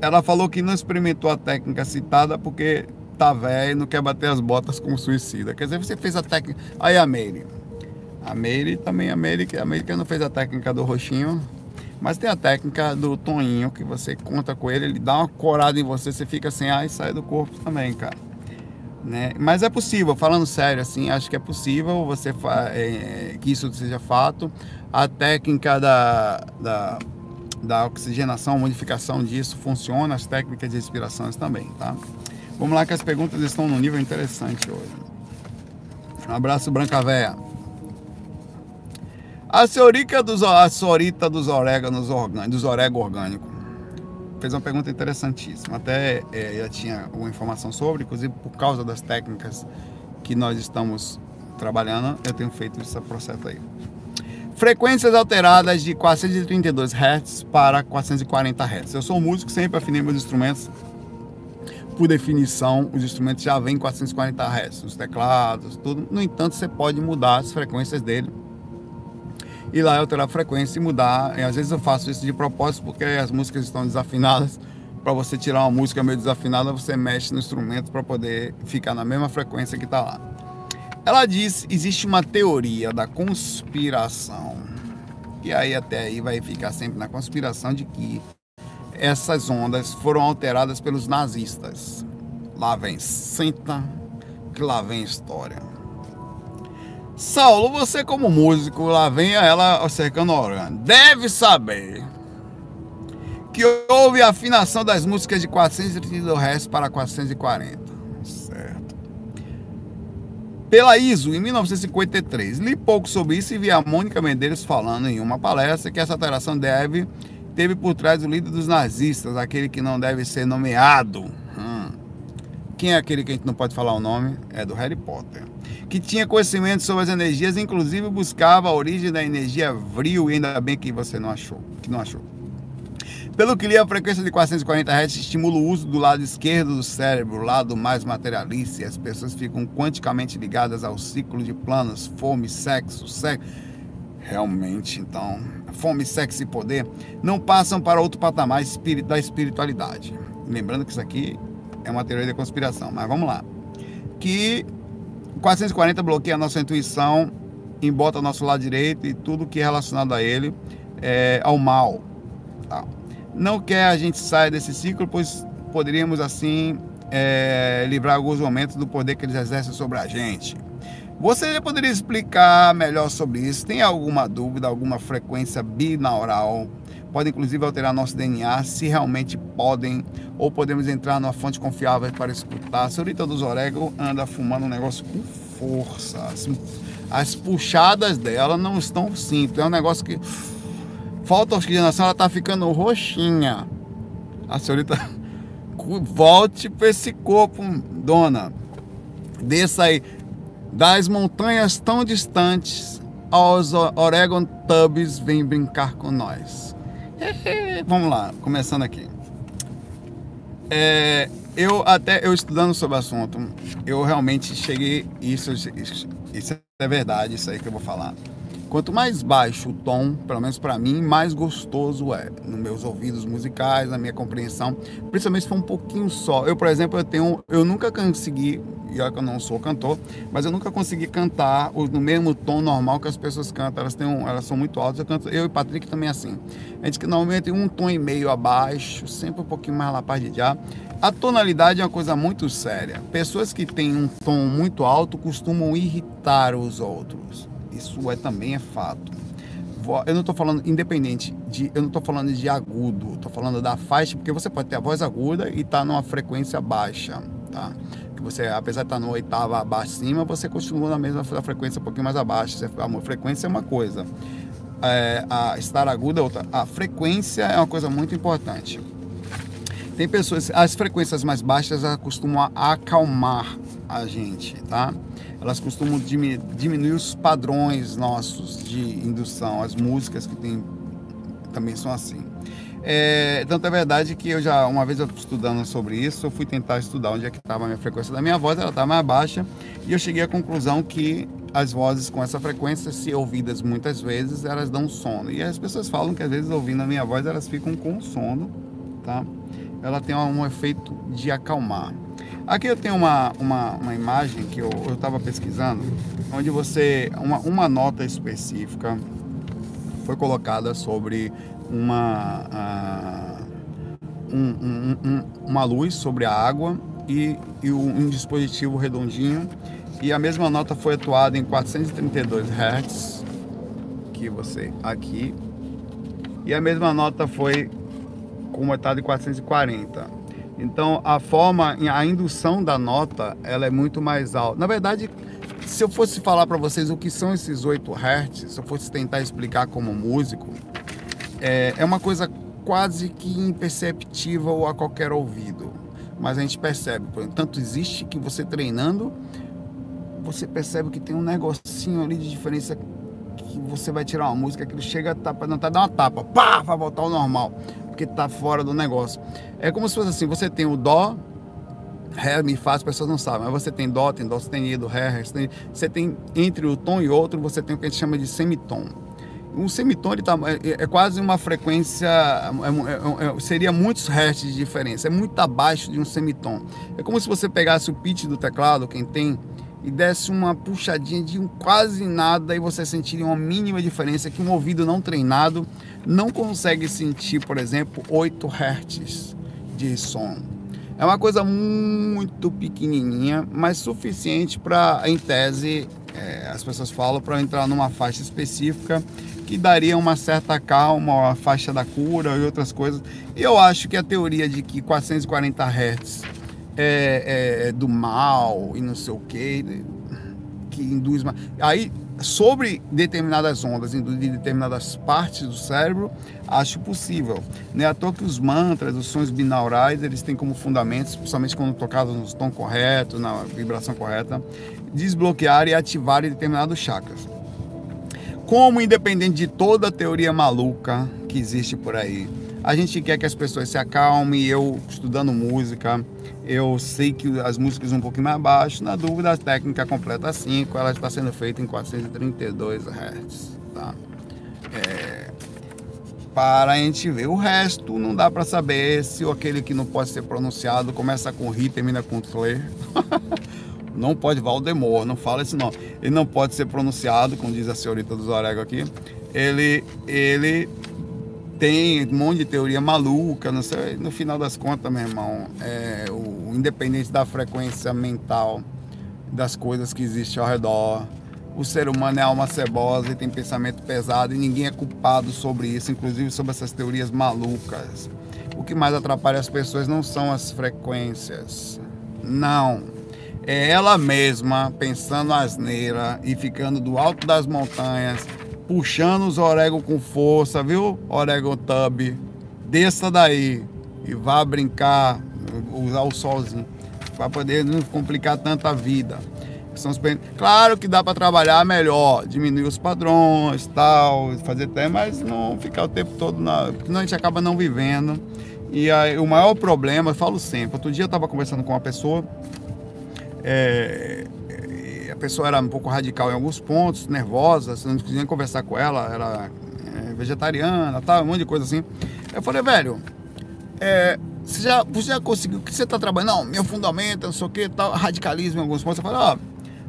Ela falou que não experimentou a técnica citada porque tá velho e não quer bater as botas como suicida. Quer dizer, você fez a técnica. Aí a Meire. A Meire também, a Meire, a Meire que não fez a técnica do roxinho, mas tem a técnica do Toninho, que você conta com ele, ele dá uma corada em você, você fica assim, ai, sai do corpo também, cara. Né? Mas é possível, falando sério, assim, acho que é possível você é, que isso seja fato. A técnica da, da, da oxigenação, modificação disso funciona, as técnicas de respirações também, tá? Vamos lá que as perguntas estão num nível interessante hoje. Um abraço, Branca Véia. A senhorita dos, a dos orégãos orgânicos, orgânicos fez uma pergunta interessantíssima. Até é, já tinha uma informação sobre, inclusive por causa das técnicas que nós estamos trabalhando, eu tenho feito esse processo aí. Frequências alteradas de 432 Hz para 440 Hz. Eu sou músico, sempre afinei meus instrumentos. Por definição, os instrumentos já vêm 440 Hz, os teclados, tudo. No entanto, você pode mudar as frequências dele ir lá alterar a frequência e mudar. E às vezes eu faço isso de propósito porque as músicas estão desafinadas. Para você tirar uma música meio desafinada, você mexe no instrumento para poder ficar na mesma frequência que está lá. Ela diz: existe uma teoria da conspiração. E aí até aí vai ficar sempre na conspiração de que essas ondas foram alteradas pelos nazistas. Lá vem senta, que lá vem história. Saulo, você como músico, lá vem ela cercando o órgão. Deve saber que houve afinação das músicas de 432 Hz para 440. Certo. Pela ISO, em 1953. Li pouco sobre isso e vi a Mônica Medeiros falando em uma palestra que essa alteração deve teve por trás o líder dos nazistas, aquele que não deve ser nomeado. Hum. Quem é aquele que a gente não pode falar o nome? É do Harry Potter que tinha conhecimento sobre as energias, inclusive buscava a origem da energia vril, e ainda bem que você não achou, que não achou. Pelo que li, a frequência de 440 Hz estimula o uso do lado esquerdo do cérebro, o lado mais materialista, e as pessoas ficam quanticamente ligadas ao ciclo de planos, fome, sexo, sexo. realmente, então, fome, sexo e poder não passam para outro patamar da espiritualidade. Lembrando que isso aqui é uma teoria da conspiração, mas vamos lá. Que 440 bloqueia a nossa intuição, embota nosso lado direito e tudo que é relacionado a ele é, ao mal. Tá? Não quer a gente sair desse ciclo, pois poderíamos assim é, livrar alguns momentos do poder que eles exercem sobre a gente. Você poderia explicar melhor sobre isso? Tem alguma dúvida, alguma frequência binaural? Pode inclusive alterar nosso DNA, se realmente podem, ou podemos entrar numa fonte confiável para escutar. A senhorita dos Orego anda fumando um negócio com força. As, as puxadas dela não estão simples. É um negócio que falta oxigenação, ela está ficando roxinha. A senhorita volte para esse corpo, dona. Desça aí das montanhas tão distantes aos Oregon Tubs vem brincar com nós. Vamos lá, começando aqui. É, eu até eu estudando sobre o assunto, eu realmente cheguei isso, isso, isso é verdade, isso aí que eu vou falar. Quanto mais baixo o tom, pelo menos para mim, mais gostoso é nos meus ouvidos musicais, na minha compreensão, principalmente se for um pouquinho só. Eu, por exemplo, eu tenho, eu nunca consegui, e olha que eu não sou cantor, mas eu nunca consegui cantar no mesmo tom normal que as pessoas cantam. Elas têm um, elas são muito altas. Eu canto, eu e Patrick também é assim. A gente que normalmente um tom e meio abaixo, sempre um pouquinho mais lá para de já. A tonalidade é uma coisa muito séria. Pessoas que têm um tom muito alto costumam irritar os outros. Isso é também é fato. Eu não estou falando independente de, eu não estou falando de agudo, estou falando da faixa, porque você pode ter a voz aguda e estar tá numa frequência baixa, tá? Que você, apesar de estar tá numa oitava abaixo cima, você continua na mesma frequência um pouquinho mais abaixo. A frequência é uma coisa, é, a estar aguda é outra. A frequência é uma coisa muito importante. Tem pessoas, as frequências mais baixas costumam acalmar a gente, tá? Elas costumam diminuir os padrões nossos de indução. As músicas que tem também são assim. É, tanto é verdade que eu já, uma vez eu estudando sobre isso, eu fui tentar estudar onde é que estava a minha frequência da minha voz, ela estava mais baixa, e eu cheguei à conclusão que as vozes com essa frequência, se ouvidas muitas vezes, elas dão sono. E as pessoas falam que às vezes ouvindo a minha voz, elas ficam com sono, tá? Ela tem um efeito de acalmar. Aqui eu tenho uma, uma, uma imagem que eu estava pesquisando, onde você, uma, uma nota específica foi colocada sobre uma, uh, um, um, um, uma luz sobre a água e, e um, dispositivo redondinho. E a mesma nota foi atuada em 432 Hz, que você aqui. E a mesma nota foi comutada em 440. Então a forma, a indução da nota, ela é muito mais alta. Na verdade, se eu fosse falar para vocês o que são esses 8 Hz, se eu fosse tentar explicar como músico, é, é uma coisa quase que imperceptível a qualquer ouvido. Mas a gente percebe, tanto existe que você treinando, você percebe que tem um negocinho ali de diferença que você vai tirar uma música que ele chega a tapa, não tá dando uma tapa, pá, vai voltar ao normal porque está fora do negócio. É como se fosse assim, você tem o dó, ré, mi, fá, as pessoas não sabem, mas você tem dó, tem dó sustenido, ré, ré sustenido. Você tem entre o tom e outro, você tem o que a gente chama de semitom. Um semitom ele tá, é, é quase uma frequência, é, é, é, seria muitos hertz de diferença, é muito abaixo de um semitom. É como se você pegasse o pitch do teclado, quem tem, e desse uma puxadinha de um quase nada e você sentiria uma mínima diferença que um ouvido não treinado não consegue sentir, por exemplo, 8 Hz de som. É uma coisa muito pequenininha, mas suficiente para, em tese, é, as pessoas falam, para entrar numa faixa específica que daria uma certa calma, a faixa da cura e outras coisas. E eu acho que a teoria de que 440 Hz é, é, é do mal e não sei o que, que induz. Aí sobre determinadas ondas de determinadas partes do cérebro, acho possível. Não é à toa que os mantras, os sons binaurais, eles têm como fundamentos, principalmente quando tocados no tom correto, na vibração correta, desbloquear e ativar determinados chakras. Como independente de toda a teoria maluca que existe por aí, a gente quer que as pessoas se acalmem, eu estudando música, eu sei que as músicas um pouquinho mais baixo, na dúvida a técnica completa 5, ela está sendo feita em 432 Hz, tá? É, para a gente ver. O resto não dá para saber se aquele que não pode ser pronunciado começa com Ri, termina com Tle. não pode Valdemor, não fala esse nome. Ele não pode ser pronunciado, como diz a senhorita do Zorego aqui. Ele, ele tem um monte de teoria maluca, não sei, no final das contas, meu irmão, é, o, independente da frequência mental das coisas que existem ao redor, o ser humano é alma cebosa e tem pensamento pesado e ninguém é culpado sobre isso, inclusive sobre essas teorias malucas. O que mais atrapalha as pessoas não são as frequências, não. É ela mesma pensando asneira e ficando do alto das montanhas, puxando os orégãos com força, viu? Orégano Tub, desça daí e vá brincar, usar o solzinho, para poder não complicar tanta vida. Claro que dá para trabalhar melhor, diminuir os padrões, tal, fazer até, mas não ficar o tempo todo na. Senão a gente acaba não vivendo. E aí, o maior problema, eu falo sempre, outro dia eu estava conversando com uma pessoa, é, a pessoa era um pouco radical em alguns pontos, nervosa, você não conseguia conversar com ela, era é, vegetariana, tal, um monte de coisa assim. Eu falei, velho, é, você, já, você já conseguiu, o que você está trabalhando? Não, meu fundamento, não sei o que, tal, radicalismo em alguns pontos. Eu falei, ó,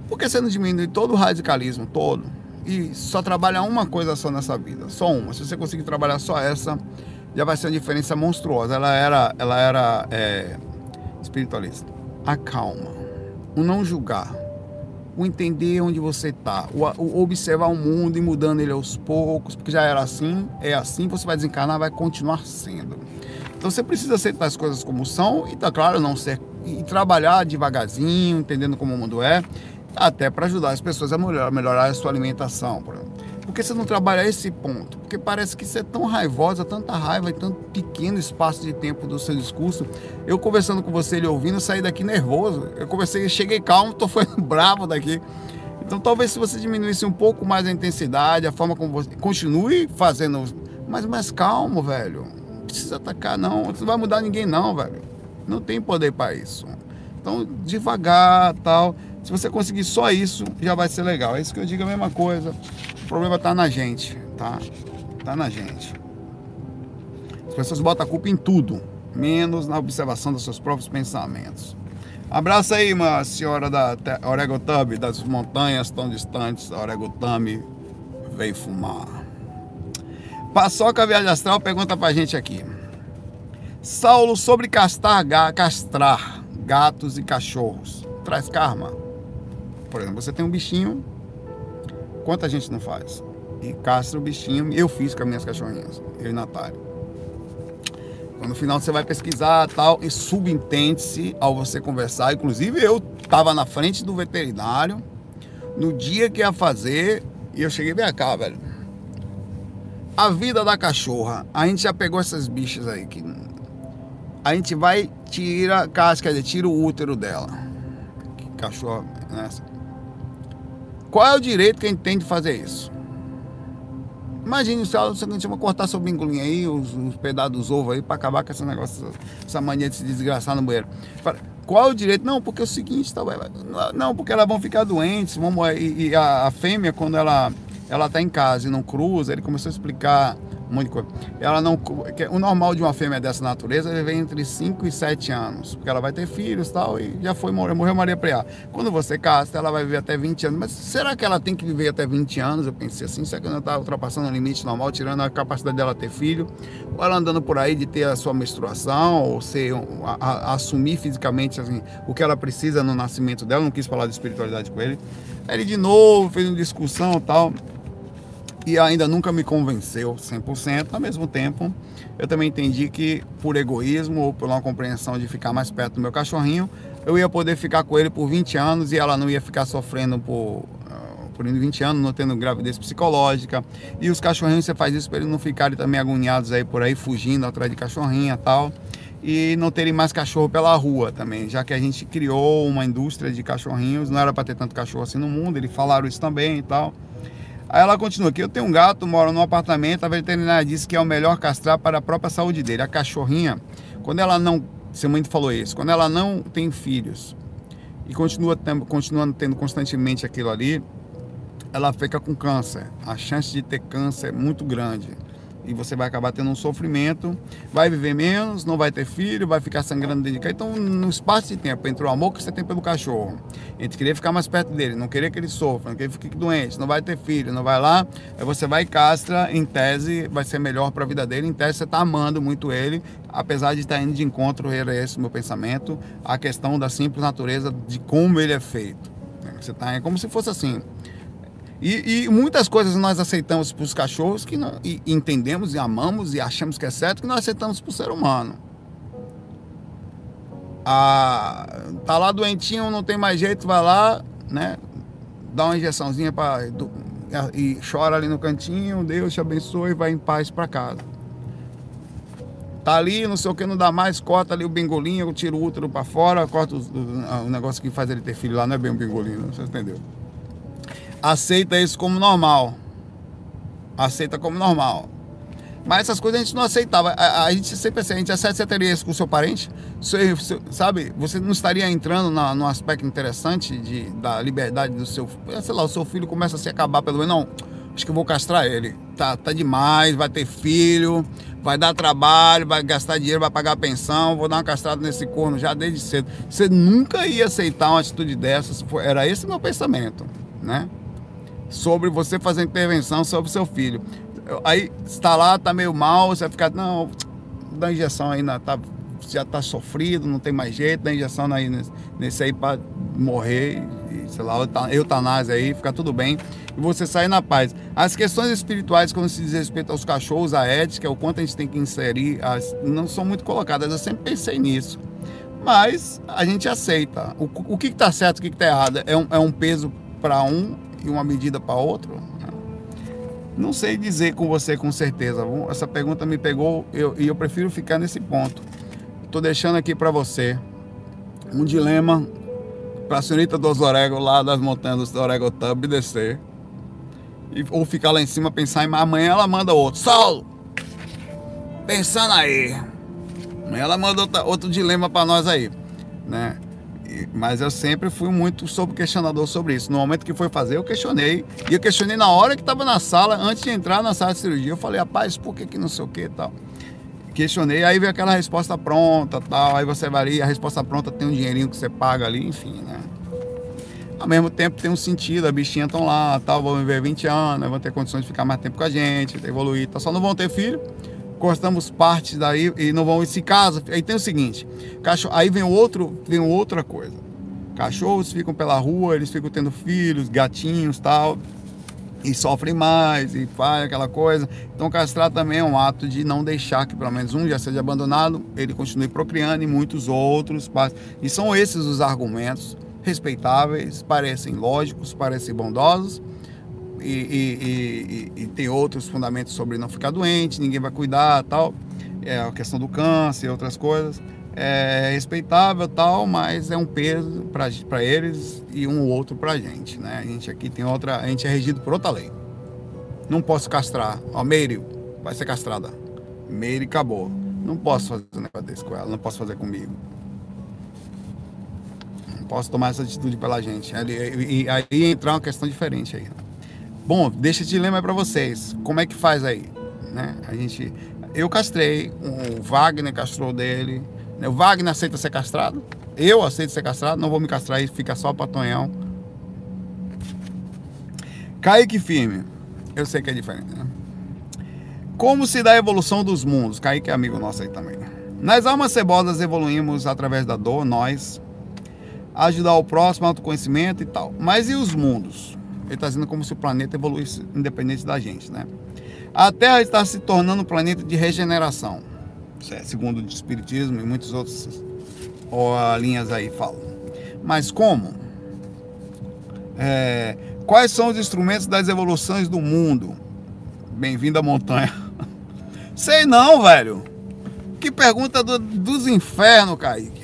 por que você não diminui todo o radicalismo, todo? E só trabalha uma coisa só nessa vida, só uma. Se você conseguir trabalhar só essa, já vai ser uma diferença monstruosa. Ela era, ela era é, espiritualista. A calma, o não julgar, o entender onde você está, o, o, observar o mundo e mudando ele aos poucos, porque já era assim, é assim, você vai desencarnar, vai continuar sendo. Então você precisa aceitar as coisas como são e, tá claro, não ser e trabalhar devagarzinho, entendendo como o mundo é até para ajudar as pessoas a melhorar, melhorar a sua alimentação. Por, por que você não trabalha esse ponto? Porque parece que você é tão raivosa, tanta raiva e tanto pequeno espaço de tempo do seu discurso. Eu conversando com você, ele ouvindo, saí daqui nervoso. Eu conversei, cheguei calmo, tô foi bravo daqui. Então talvez se você diminuísse um pouco mais a intensidade, a forma como você continue fazendo, mas mais calmo, velho. Não precisa atacar não, não vai mudar ninguém não, velho. Não tem poder para isso. Então devagar, tal. Se você conseguir só isso, já vai ser legal. É isso que eu digo a mesma coisa. O problema está na gente, tá? Tá na gente. As pessoas botam a culpa em tudo, menos na observação dos seus próprios pensamentos. Abraço aí, uma senhora da Oregotami, das montanhas tão distantes. Oregotami veio fumar. Paçoca Viagem Astral pergunta pra gente aqui. Saulo, sobre castrar, castrar gatos e cachorros, traz karma? Por exemplo, você tem um bichinho, quanta gente não faz? E castra o bichinho, eu fiz com as minhas cachorrinhas, eu e Natália. Quando no final você vai pesquisar tal, e subentende-se ao você conversar. Inclusive eu estava na frente do veterinário no dia que ia fazer e eu cheguei bem cá, velho. A vida da cachorra, a gente já pegou essas bichas aí que a gente vai tira casca, tira o útero dela. Que cachorro, né? Qual é o direito que a gente tem de fazer isso? Imagine se a gente vai cortar seu bingolinho aí, os, os pedaços dos ovos aí, para acabar com esse negócio, essa mania de se desgraçar no banheiro. Qual é o direito? Não, porque é o seguinte, tá, não, porque elas vão ficar doentes, vamos, e, e a, a, fêmea, quando ela, ela tá em casa e não cruza, ele começou a explicar de coisa. Ela não, o normal de uma fêmea dessa natureza é vem entre 5 e 7 anos, porque ela vai ter filhos tal, e já foi, morreu Maria Preá. Quando você castra, ela vai viver até 20 anos. Mas será que ela tem que viver até 20 anos? Eu pensei assim, será que ela está ultrapassando o limite normal, tirando a capacidade dela ter filho? Ou ela andando por aí de ter a sua menstruação, ou ser, a, a, assumir fisicamente assim, o que ela precisa no nascimento dela? Não quis falar de espiritualidade com ele. Aí ele de novo fez uma discussão tal e ainda nunca me convenceu 100%. Ao mesmo tempo, eu também entendi que por egoísmo ou por uma compreensão de ficar mais perto do meu cachorrinho, eu ia poder ficar com ele por 20 anos e ela não ia ficar sofrendo por ah, por 20 anos, não tendo gravidez psicológica. E os cachorrinhos, você faz isso para eles não ficarem também agoniados aí por aí, fugindo atrás de cachorrinha e tal. E não terem mais cachorro pela rua também, já que a gente criou uma indústria de cachorrinhos, não era para ter tanto cachorro assim no mundo, eles falaram isso também e tal. Aí ela continua aqui, eu tenho um gato, moro num apartamento, a veterinária disse que é o melhor castrar para a própria saúde dele. A cachorrinha, quando ela não, seu mãe falou isso, quando ela não tem filhos e continua, continuando tendo constantemente aquilo ali, ela fica com câncer. A chance de ter câncer é muito grande e você vai acabar tendo um sofrimento, vai viver menos, não vai ter filho, vai ficar sangrando dentro de casa. Então, no espaço de tempo entre o amor que você tem pelo cachorro, entre querer ficar mais perto dele, não querer que ele sofra, não querer que ele fique doente, não vai ter filho, não vai lá, aí você vai e castra, em tese vai ser melhor para a vida dele, em tese você está amando muito ele, apesar de estar indo de encontro, era esse meu pensamento, a questão da simples natureza de como ele é feito. Você tá, é como se fosse assim, e, e, muitas coisas nós aceitamos para os cachorros que não, e entendemos e amamos e achamos que é certo que nós aceitamos para o ser humano. Ah, tá lá doentinho, não tem mais jeito, vai lá, né? Dá uma injeçãozinha para e chora ali no cantinho, Deus te abençoe vai em paz para casa. Tá ali, não sei o que, não dá mais, corta ali o bengolinho, tira o útero para fora, corta o, negócio que faz ele ter filho lá, não é bem o bengolinho, você entendeu? Aceita isso como normal. Aceita como normal. Mas essas coisas a gente não aceitava. A, a gente sempre assim, a gente aceitaria isso com o seu parente. Seu, seu, sabe, você não estaria entrando na, num aspecto interessante de, da liberdade do seu. Sei lá, o seu filho começa a se acabar pelo menos. Não, acho que eu vou castrar ele. Tá, tá demais, vai ter filho, vai dar trabalho, vai gastar dinheiro, vai pagar pensão, vou dar uma castrada nesse corno já desde cedo. Você nunca ia aceitar uma atitude dessa. Era esse meu pensamento, né? Sobre você fazer intervenção sobre seu filho. Aí está lá, está meio mal, você vai ficar, não, dá injeção aí, na, tá, já está sofrido, não tem mais jeito, dá injeção aí nesse, nesse aí para morrer, e, sei lá, eutanásia aí, fica tudo bem, e você sair na paz. As questões espirituais, quando se diz respeito aos cachorros, a ética, o quanto a gente tem que inserir, as, não são muito colocadas, eu sempre pensei nisso. Mas a gente aceita. O, o que está certo, o que está errado? É um, é um peso para um e uma medida para outro? Não sei dizer com você com certeza. Essa pergunta me pegou e eu, eu, prefiro ficar nesse ponto. Estou deixando aqui para você um dilema para a senhorita dos Orego lá das montanhas do Orego Tub descer. E, ou ficar lá em cima pensar em amanhã ela manda outro. Saulo! Pensando aí. Amanhã ela manda outra, outro dilema para nós aí. Né? Mas eu sempre fui muito sobre questionador sobre isso. No momento que foi fazer, eu questionei. E eu questionei na hora que estava na sala, antes de entrar na sala de cirurgia. Eu falei, rapaz, por que, que não sei o que e tal? Questionei, aí veio aquela resposta pronta tal. Aí você vai ali, a resposta pronta tem um dinheirinho que você paga ali, enfim, né? Ao mesmo tempo tem um sentido, a bichinha estão lá, tal, vão viver 20 anos, vão ter condições de ficar mais tempo com a gente, evoluir, tal. só não vão ter filho cortamos partes daí e não vão se casa. Aí tem o seguinte, cachorro, aí vem outro, vem outra coisa. Cachorros ficam pela rua, eles ficam tendo filhos, gatinhos, tal, e sofrem mais e faz aquela coisa. Então castrar também é um ato de não deixar que pelo menos um já seja abandonado, ele continue procriando e muitos outros. E são esses os argumentos respeitáveis, parecem lógicos, parecem bondosos e, e, e, e, tem outros fundamentos sobre não ficar doente, ninguém vai cuidar, tal. É a questão do câncer e outras coisas. É respeitável, tal, mas é um peso para eles e um ou outro para a gente, né? A gente aqui tem outra, a gente é regido por outra lei. Não posso castrar. Ó, Meire vai ser castrada. Meire acabou. Não posso fazer um negócio desse com ela, não posso fazer comigo posso tomar essa atitude pela gente. E aí entrar uma questão diferente aí. Né? Bom, deixa esse dilema para vocês. Como é que faz aí? Né? A gente, eu castrei, o Wagner castrou dele. Né? O Wagner aceita ser castrado. Eu aceito ser castrado, não vou me castrar e fica só para Tonhão. Kaique Firme. Eu sei que é diferente, né? Como se dá a evolução dos mundos? Kaique é amigo nosso aí também. Nas almas cebosas evoluímos através da dor, nós, ajudar o próximo, autoconhecimento e tal. Mas e os mundos? Ele está dizendo como se o planeta evoluísse independente da gente, né? A Terra está se tornando um planeta de regeneração, segundo o Espiritismo e muitas outras linhas aí falam. Mas como? É, quais são os instrumentos das evoluções do mundo? Bem-vindo à montanha. Sei não, velho. Que pergunta do, dos infernos, Kaique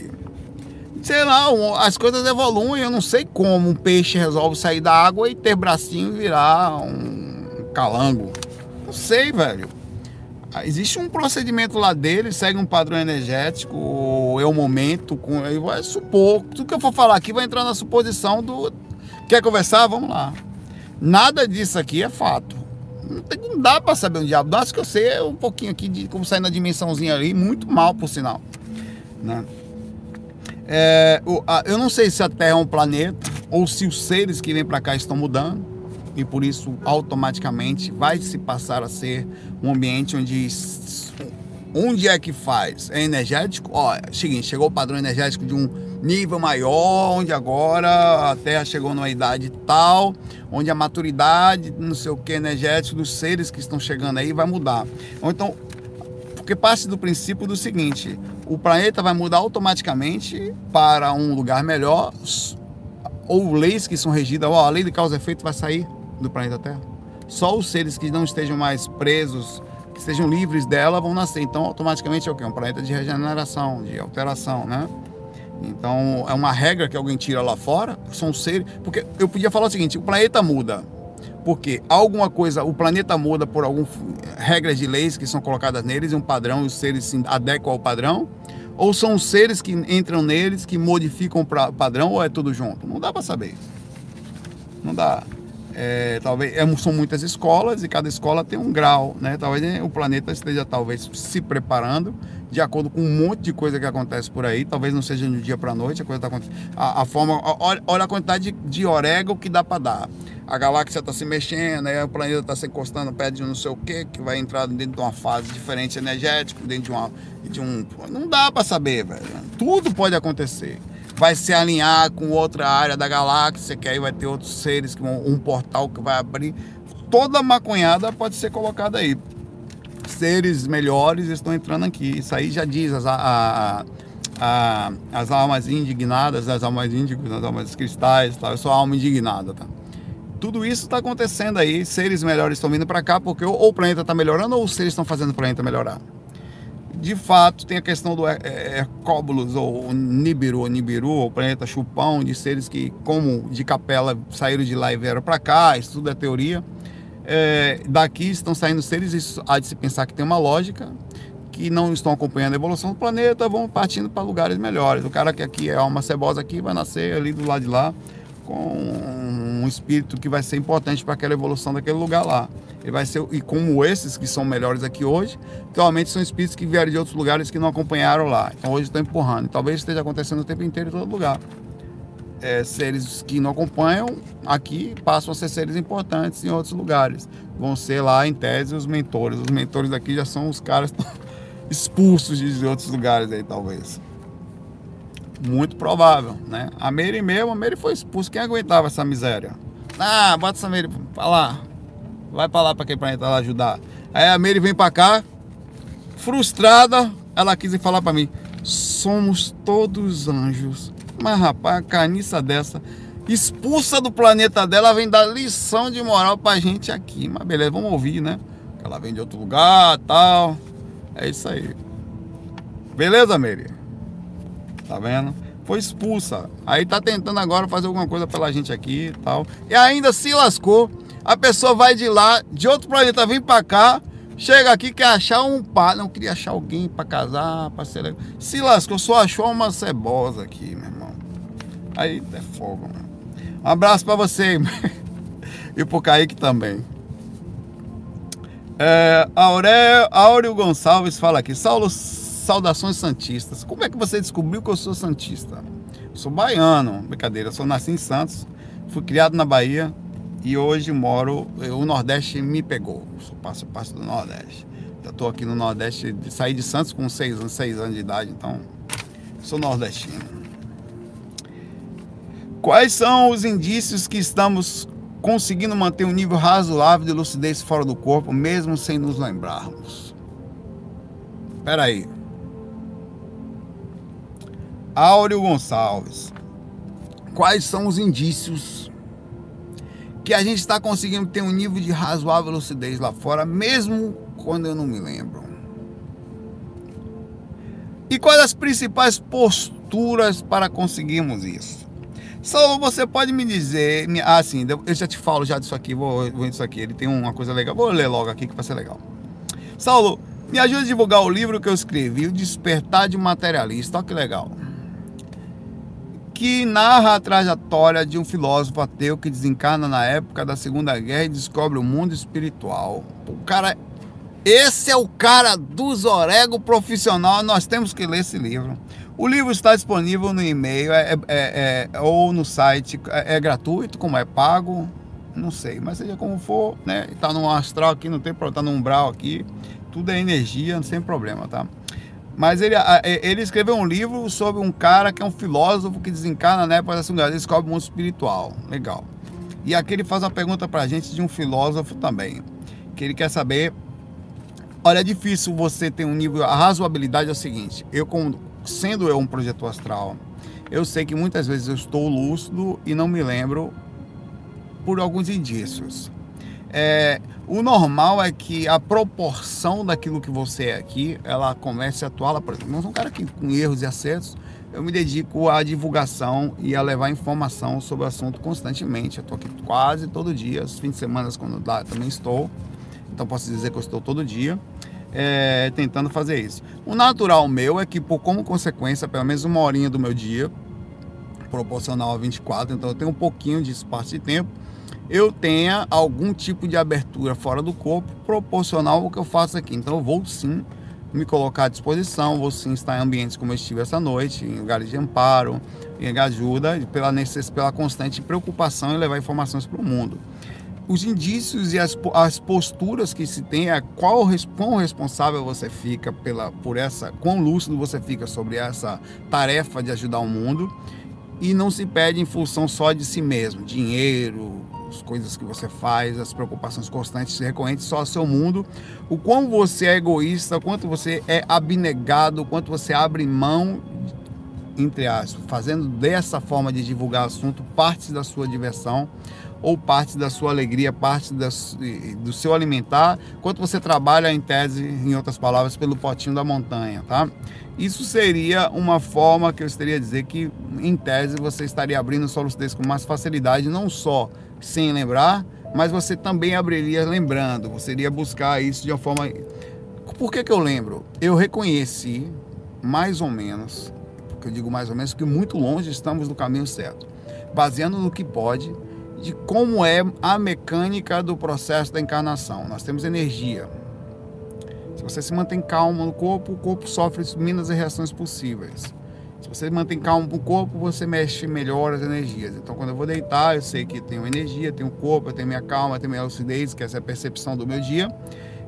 sei lá, as coisas evoluem. Eu não sei como um peixe resolve sair da água e ter bracinho e virar um calango. Não sei, velho. Ah, existe um procedimento lá dele, segue um padrão energético, é o momento, com, vai supor. Tudo que eu for falar aqui vai entrar na suposição do. Quer conversar? Vamos lá. Nada disso aqui é fato. Não dá para saber um diabo. Acho que eu sei um pouquinho aqui de como sair na dimensãozinha ali, muito mal, por sinal. Né? É, eu não sei se a Terra é um planeta ou se os seres que vêm para cá estão mudando e por isso automaticamente vai se passar a ser um ambiente onde onde é que faz? É energético? Ó, seguinte, chegou o padrão energético de um nível maior, onde agora a Terra chegou numa idade tal, onde a maturidade, não sei o que, energético dos seres que estão chegando aí vai mudar. Ou então, porque parte do princípio do seguinte, o planeta vai mudar automaticamente para um lugar melhor, ou leis que são regidas, ó, a lei de causa e efeito vai sair do planeta Terra. Só os seres que não estejam mais presos que sejam livres dela vão nascer. Então, automaticamente é o quê? Um planeta de regeneração, de alteração, né? Então, é uma regra que alguém tira lá fora, são seres... Porque eu podia falar o seguinte, o planeta muda. Porque alguma coisa, o planeta muda por algumas regras de leis que são colocadas neles, um padrão, os seres se adequam ao padrão, ou são os seres que entram neles, que modificam o padrão, ou é tudo junto? Não dá para saber. Não dá. É, talvez é, são muitas escolas e cada escola tem um grau, né? Talvez o planeta esteja talvez se preparando de acordo com um monte de coisa que acontece por aí. Talvez não seja de dia para noite, a coisa tá acontecendo. A, a forma, olha, olha, a quantidade de, de orégano que dá para dar. A galáxia está se mexendo, aí o planeta está se encostando perto de não sei o que, que vai entrar dentro de uma fase diferente energética, dentro de, uma, de um. Não dá para saber, velho. Tudo pode acontecer vai se alinhar com outra área da galáxia, que aí vai ter outros seres, um portal que vai abrir. Toda maconhada pode ser colocada aí. Seres melhores estão entrando aqui. Isso aí já diz as, a, a, as almas indignadas, as almas índigos, as almas cristais, tá? eu sou alma indignada. Tá? Tudo isso está acontecendo aí. Seres melhores estão vindo para cá porque ou o planeta está melhorando ou os seres estão fazendo o planeta melhorar de fato, tem a questão do Hercóbulos, ou Nibiru, ou Nibiru, ou planeta Chupão, de seres que, como de capela, saíram de lá e vieram para cá, isso tudo é teoria. É, daqui estão saindo seres, isso há de se pensar que tem uma lógica, que não estão acompanhando a evolução do planeta, vão partindo para lugares melhores. O cara que aqui é uma cebosa aqui vai nascer ali do lado de lá com um espírito que vai ser importante para aquela evolução daquele lugar lá. Ele vai ser, e como esses que são melhores aqui hoje, atualmente são espíritos que vieram de outros lugares que não acompanharam lá. Então hoje estão empurrando. Talvez esteja acontecendo o tempo inteiro em todo lugar. É, seres que não acompanham aqui passam a ser seres importantes em outros lugares. Vão ser lá, em tese, os mentores. Os mentores daqui já são os caras expulsos de outros lugares aí, talvez. Muito provável, né? A Mary mesmo, a Mary foi expulsa. Quem aguentava essa miséria? Ah, bota essa Mary pra lá. Vai pra lá pra aquele planeta lá ajudar. Aí a Mary vem pra cá, frustrada, ela quis falar pra mim: somos todos anjos. Mas rapaz, a caniça dessa, expulsa do planeta dela, vem dar lição de moral pra gente aqui. Mas beleza, vamos ouvir, né? Ela vem de outro lugar tal. É isso aí. Beleza, Mary? Tá vendo? Foi expulsa. Aí tá tentando agora fazer alguma coisa pela gente aqui e tal. E ainda se lascou a pessoa vai de lá, de outro planeta, vem para cá, chega aqui, quer achar um par. Não queria achar alguém para casar, para ser. Se lascou, só achou uma cebosa aqui, meu irmão. Aí é fogo, mano. Um abraço para você e pro Kaique também. É, Aurélio, Gonçalves fala aqui. Saulo, saudações santistas. Como é que você descobriu que eu sou santista? sou baiano, brincadeira. Eu sou nasci em Santos, fui criado na Bahia, e hoje moro, o Nordeste me pegou, sou passo passo do Nordeste. Já estou aqui no Nordeste, saí de Santos com 6 anos, seis anos de idade, então sou nordestino. Quais são os indícios que estamos conseguindo manter um nível razoável de lucidez fora do corpo, mesmo sem nos lembrarmos? Espera aí. Áureo Gonçalves. Quais são os indícios que a gente está conseguindo ter um nível de razoável lucidez lá fora, mesmo quando eu não me lembro. E quais as principais posturas para conseguirmos isso? Saulo, você pode me dizer. Ah, sim, eu já te falo já disso aqui, vou, disso aqui. Ele tem uma coisa legal. Vou ler logo aqui que vai ser legal. Saulo, me ajude a divulgar o livro que eu escrevi, O Despertar de Materialista. Olha que legal que narra a trajetória de um filósofo ateu que desencarna na época da Segunda Guerra e descobre o mundo espiritual. O cara, esse é o cara do Zorego profissional. Nós temos que ler esse livro. O livro está disponível no e-mail é, é, é, ou no site. É, é, gratuito, como é pago, não sei, mas seja como for, né? Está no astral aqui, não tem problema, está no umbral aqui. Tudo é energia, sem problema, tá? Mas ele, ele escreveu um livro sobre um cara que é um filósofo que desencarna na época da Segunda Guerra, descobre o mundo espiritual. Legal. E aqui ele faz uma pergunta pra gente de um filósofo também. Que ele quer saber. Olha, é difícil você ter um nível. A razoabilidade é o seguinte: eu, como, sendo eu um projeto astral, eu sei que muitas vezes eu estou lúcido e não me lembro por alguns indícios. É, o normal é que a proporção daquilo que você é aqui, ela comece a atuar. Por exemplo, eu sou um cara que com erros e acertos, eu me dedico à divulgação e a levar informação sobre o assunto constantemente. Eu estou aqui quase todo dia, os fins de semana quando dá, também estou. Então posso dizer que eu estou todo dia é, tentando fazer isso. O natural meu é que, por como consequência, pelo menos uma horinha do meu dia, proporcional a 24, então eu tenho um pouquinho de espaço de tempo eu tenha algum tipo de abertura fora do corpo proporcional ao que eu faço aqui. Então eu vou sim me colocar à disposição, vou sim estar em ambientes como eu estive essa noite, em lugares de amparo, em ajuda, pela, necess... pela constante preocupação em levar informações para o mundo. Os indícios e as, as posturas que se tem, é qual, quão responsável você fica pela, por essa, quão lúcido você fica sobre essa tarefa de ajudar o mundo e não se pede em função só de si mesmo, dinheiro, as coisas que você faz, as preocupações constantes e recorrentes só ao seu mundo, o quão você é egoísta, o quanto você é abnegado, o quanto você abre mão, entre aspas, fazendo dessa forma de divulgar assunto parte da sua diversão ou parte da sua alegria, parte do seu alimentar, quanto você trabalha em tese, em outras palavras, pelo potinho da montanha, tá? Isso seria uma forma que eu estaria a dizer que, em tese, você estaria abrindo sua lucidez com mais facilidade, não só sem lembrar, mas você também abriria lembrando, você iria buscar isso de uma forma. Por que, que eu lembro? Eu reconheci, mais ou menos, porque eu digo mais ou menos, que muito longe estamos do caminho certo, baseando no que pode, de como é a mecânica do processo da encarnação. Nós temos energia. Se você se mantém calmo no corpo, o corpo sofre as mínimas reações possíveis. Você mantém calmo o corpo, você mexe melhor as energias. Então, quando eu vou deitar, eu sei que tenho energia, tenho corpo, eu tenho minha calma, tenho minha lucidez, que essa é a percepção do meu dia.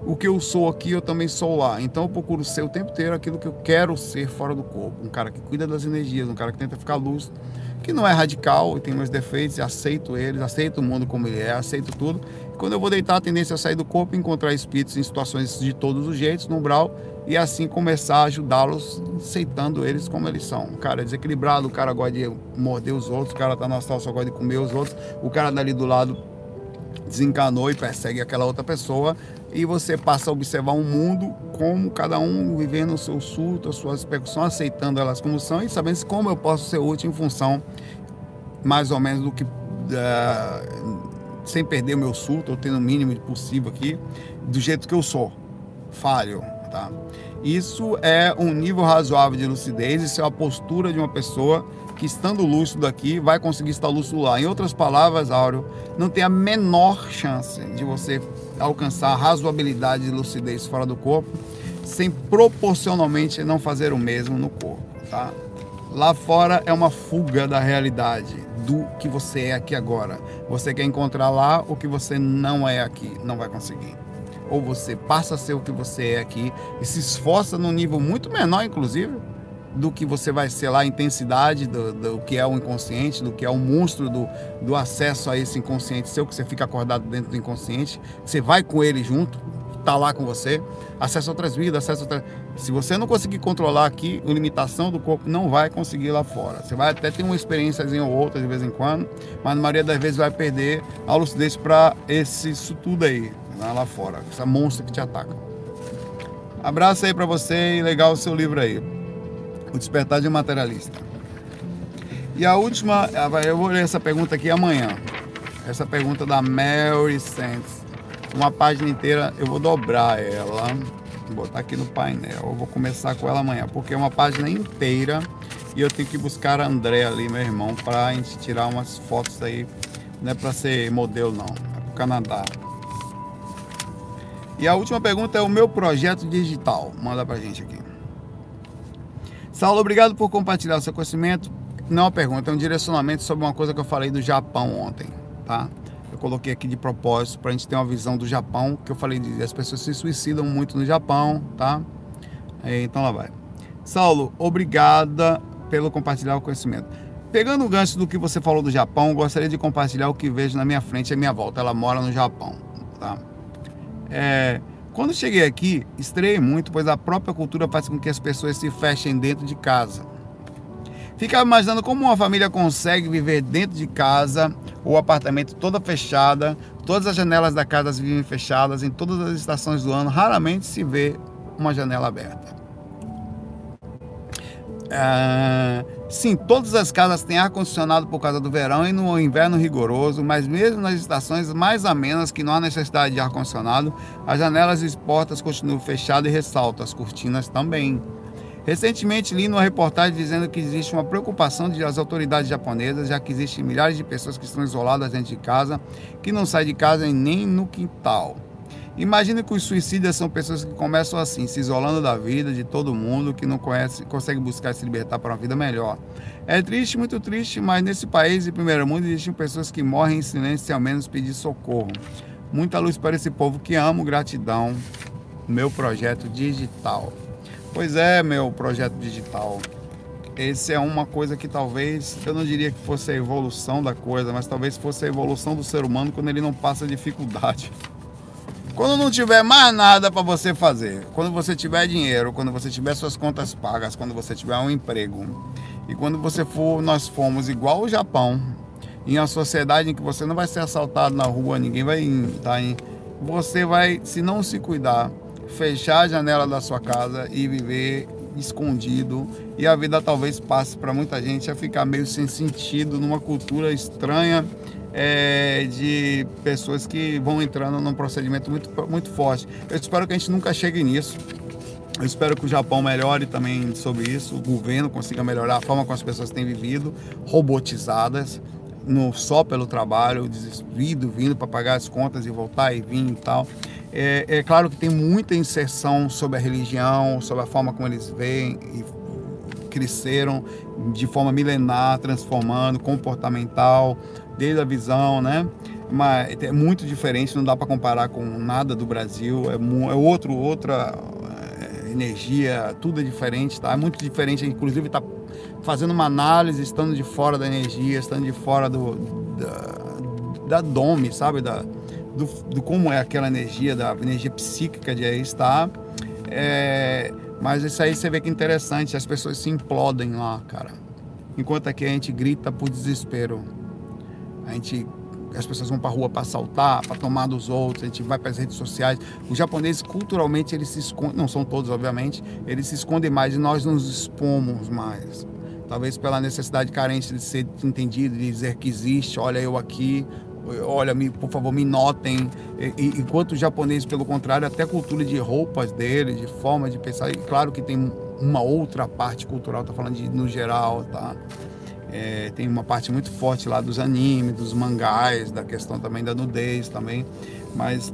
O que eu sou aqui, eu também sou lá. Então, eu procuro ser o tempo inteiro aquilo que eu quero ser fora do corpo. Um cara que cuida das energias, um cara que tenta ficar lúcido, que não é radical tem meus defeitos, aceito eles, aceito o mundo como ele é, aceito tudo. Quando eu vou deitar, a tendência é sair do corpo e encontrar espíritos em situações de todos os jeitos, no umbral, e assim começar a ajudá-los, aceitando eles como eles são. O cara é desequilibrado, o cara gosta de morder os outros, o cara tá no astral só gosta de comer os outros, o cara dali do lado desencanou e persegue aquela outra pessoa e você passa a observar um mundo como cada um vivendo o seu surto, as suas repercussões, aceitando elas como são e sabendo como eu posso ser útil em função mais ou menos do que uh, sem perder o meu surto, ou tendo o mínimo possível aqui, do jeito que eu sou. Falho, tá? Isso é um nível razoável de lucidez, isso é a postura de uma pessoa que estando lúcido aqui vai conseguir estar lúcido lá. Em outras palavras, Áureo, não tem a menor chance de você alcançar a razoabilidade de lucidez fora do corpo sem proporcionalmente não fazer o mesmo no corpo, tá? Lá fora é uma fuga da realidade, do que você é aqui agora. Você quer encontrar lá o que você não é aqui, não vai conseguir ou você passa a ser o que você é aqui e se esforça num nível muito menor, inclusive, do que você vai ser lá, a intensidade do, do que é o inconsciente, do que é o monstro do, do acesso a esse inconsciente seu, que você fica acordado dentro do inconsciente, você vai com ele junto, tá lá com você, acesso a outras vidas, acesso a outras... Se você não conseguir controlar aqui, a limitação do corpo, não vai conseguir lá fora. Você vai até ter uma experiência ou outra de vez em quando, mas na maioria das vezes vai perder a lucidez para isso tudo aí lá fora, essa monstro que te ataca. Abraço aí para você e legal o seu livro aí, O Despertar de um Materialista. E a última, eu vou ler essa pergunta aqui amanhã. Essa pergunta da Mary Sands. Uma página inteira, eu vou dobrar ela, vou botar aqui no painel. Eu vou começar com ela amanhã, porque é uma página inteira E eu tenho que buscar André ali, meu irmão, para a gente tirar umas fotos aí. Não é para ser modelo, não. É para o Canadá. E a última pergunta é o meu projeto digital. Manda pra gente aqui. Saulo, obrigado por compartilhar o seu conhecimento. Não é uma pergunta, é um direcionamento sobre uma coisa que eu falei do Japão ontem, tá? Eu coloquei aqui de propósito para a gente ter uma visão do Japão, que eu falei de as pessoas se suicidam muito no Japão, tá? Então lá vai. Saulo, obrigada pelo compartilhar o conhecimento. Pegando o gancho do que você falou do Japão, gostaria de compartilhar o que vejo na minha frente e à minha volta. Ela mora no Japão, tá? É, quando cheguei aqui, estreiei muito, pois a própria cultura faz com que as pessoas se fechem dentro de casa. Ficava imaginando como uma família consegue viver dentro de casa ou apartamento toda fechada, todas as janelas da casa vivem fechadas em todas as estações do ano, raramente se vê uma janela aberta. Ah, sim, todas as casas têm ar-condicionado por causa do verão e no inverno rigoroso, mas mesmo nas estações mais amenas que não há necessidade de ar-condicionado, as janelas e portas continuam fechadas e ressaltam, as cortinas também. Recentemente li numa reportagem dizendo que existe uma preocupação das autoridades japonesas, já que existem milhares de pessoas que estão isoladas dentro de casa, que não saem de casa nem no quintal. Imagine que os suicidas são pessoas que começam assim, se isolando da vida, de todo mundo, que não conhece, consegue buscar se libertar para uma vida melhor. É triste, muito triste, mas nesse país de primeiro mundo existem pessoas que morrem em silêncio e ao menos pedir socorro. Muita luz para esse povo que amo, gratidão. Meu projeto digital. Pois é, meu projeto digital. Esse é uma coisa que talvez, eu não diria que fosse a evolução da coisa, mas talvez fosse a evolução do ser humano quando ele não passa dificuldade. Quando não tiver mais nada para você fazer, quando você tiver dinheiro, quando você tiver suas contas pagas, quando você tiver um emprego, e quando você for, nós fomos igual o Japão, em uma sociedade em que você não vai ser assaltado na rua, ninguém vai estar tá em. Você vai, se não se cuidar, fechar a janela da sua casa e viver escondido. E a vida talvez passe para muita gente a ficar meio sem sentido numa cultura estranha é, de pessoas que vão entrando num procedimento muito, muito forte. Eu espero que a gente nunca chegue nisso. Eu espero que o Japão melhore também sobre isso, o governo consiga melhorar a forma como as pessoas têm vivido, robotizadas, não só pelo trabalho, desvido, vindo para pagar as contas e voltar e vir e tal. É, é, claro que tem muita inserção sobre a religião, sobre a forma como eles veem e cresceram de forma milenar, transformando, comportamental, desde a visão, né? Mas é muito diferente, não dá para comparar com nada do Brasil, é, é outro, outra é, energia, tudo é diferente, tá? É muito diferente, inclusive tá fazendo uma análise, estando de fora da energia, estando de fora do, da, da dome, sabe? Da, do, do, como é aquela energia, da energia psíquica de aí estar. É, mas isso aí você vê que é interessante, as pessoas se implodem lá, cara. Enquanto aqui a gente grita por desespero. A gente as pessoas vão para a rua para assaltar, para tomar dos outros, a gente vai para as redes sociais. Os japoneses, culturalmente, eles se escondem, não são todos, obviamente, eles se escondem mais e nós nos expomos mais. Talvez pela necessidade carente de ser entendido, de dizer que existe, olha eu aqui, olha, me, por favor, me notem. E, enquanto os japoneses, pelo contrário, até a cultura de roupas deles, de forma de pensar, e claro que tem uma outra parte cultural, tá falando de no geral, tá? É, tem uma parte muito forte lá dos animes, dos mangás, da questão também da nudez também, mas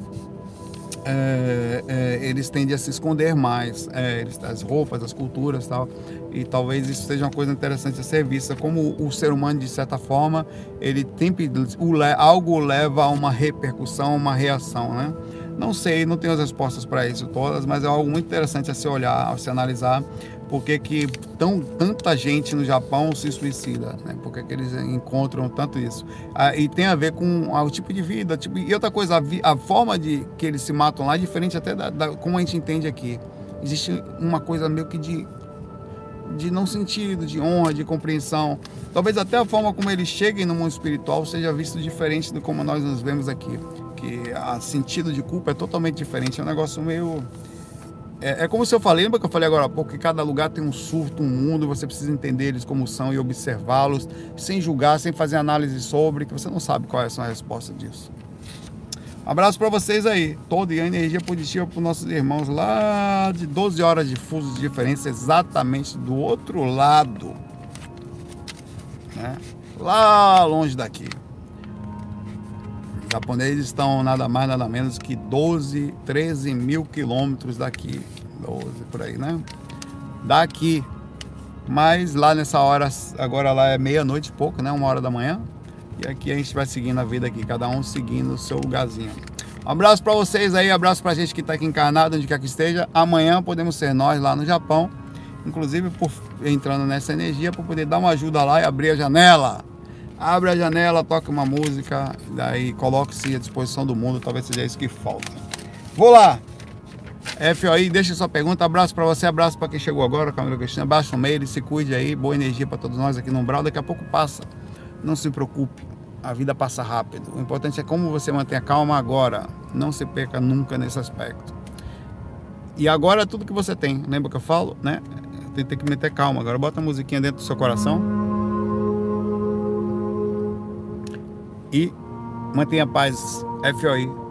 é, é, eles tendem a se esconder mais, é, eles, as roupas, as culturas tal, e talvez isso seja uma coisa interessante a ser vista, como o ser humano, de certa forma, ele tem o, algo leva a uma repercussão, uma reação, né? Não sei, não tenho as respostas para isso todas, mas é algo muito interessante a se olhar, a se analisar, por que, que tão, tanta gente no Japão se suicida, né? Por que, que eles encontram tanto isso? Ah, e tem a ver com ah, o tipo de vida. Tipo, e outra coisa, a, a, forma de que eles se matam lá é diferente até da, da, como a gente entende aqui. Existe uma coisa meio que de, de não sentido, de honra, de compreensão. Talvez até a forma como eles cheguem no mundo espiritual seja visto diferente do como nós nos vemos aqui. Que a sentido de culpa é totalmente diferente. É um negócio meio é, é, como se eu falei, lembra que eu falei agora há pouco, que cada lugar tem um surto, um mundo, você precisa entender eles como são e observá-los, sem julgar, sem fazer análise sobre, que você não sabe qual é a resposta disso. Um abraço para vocês aí, toda e a energia positiva para os nossos irmãos lá de 12 horas de fusos de diferença, exatamente do outro lado né? Lá longe daqui. Japoneses estão nada mais, nada menos que 12, 13 mil quilômetros daqui. 12 por aí, né? Daqui. Mas lá nessa hora, agora lá é meia-noite e pouco, né? Uma hora da manhã. E aqui a gente vai seguindo a vida aqui, cada um seguindo o seu lugarzinho. Um abraço para vocês aí, abraço para a gente que está aqui encarnado, onde quer que esteja. Amanhã podemos ser nós lá no Japão, inclusive por, entrando nessa energia para poder dar uma ajuda lá e abrir a janela. Abre a janela, toca uma música, daí coloque-se à disposição do mundo, talvez seja isso que falta. Vou lá. FOI, deixa sua pergunta, abraço para você, abraço para quem chegou agora, Camila Cristina, abraço no meio, se cuide aí, boa energia para todos nós aqui no Umbral, daqui a pouco passa. Não se preocupe a vida passa rápido. O importante é como você mantém a calma agora. Não se perca nunca nesse aspecto. E agora tudo que você tem, lembra que eu falo, né? Tem, tem que meter calma. Agora bota a musiquinha dentro do seu coração. E mantenha a paz. FOI.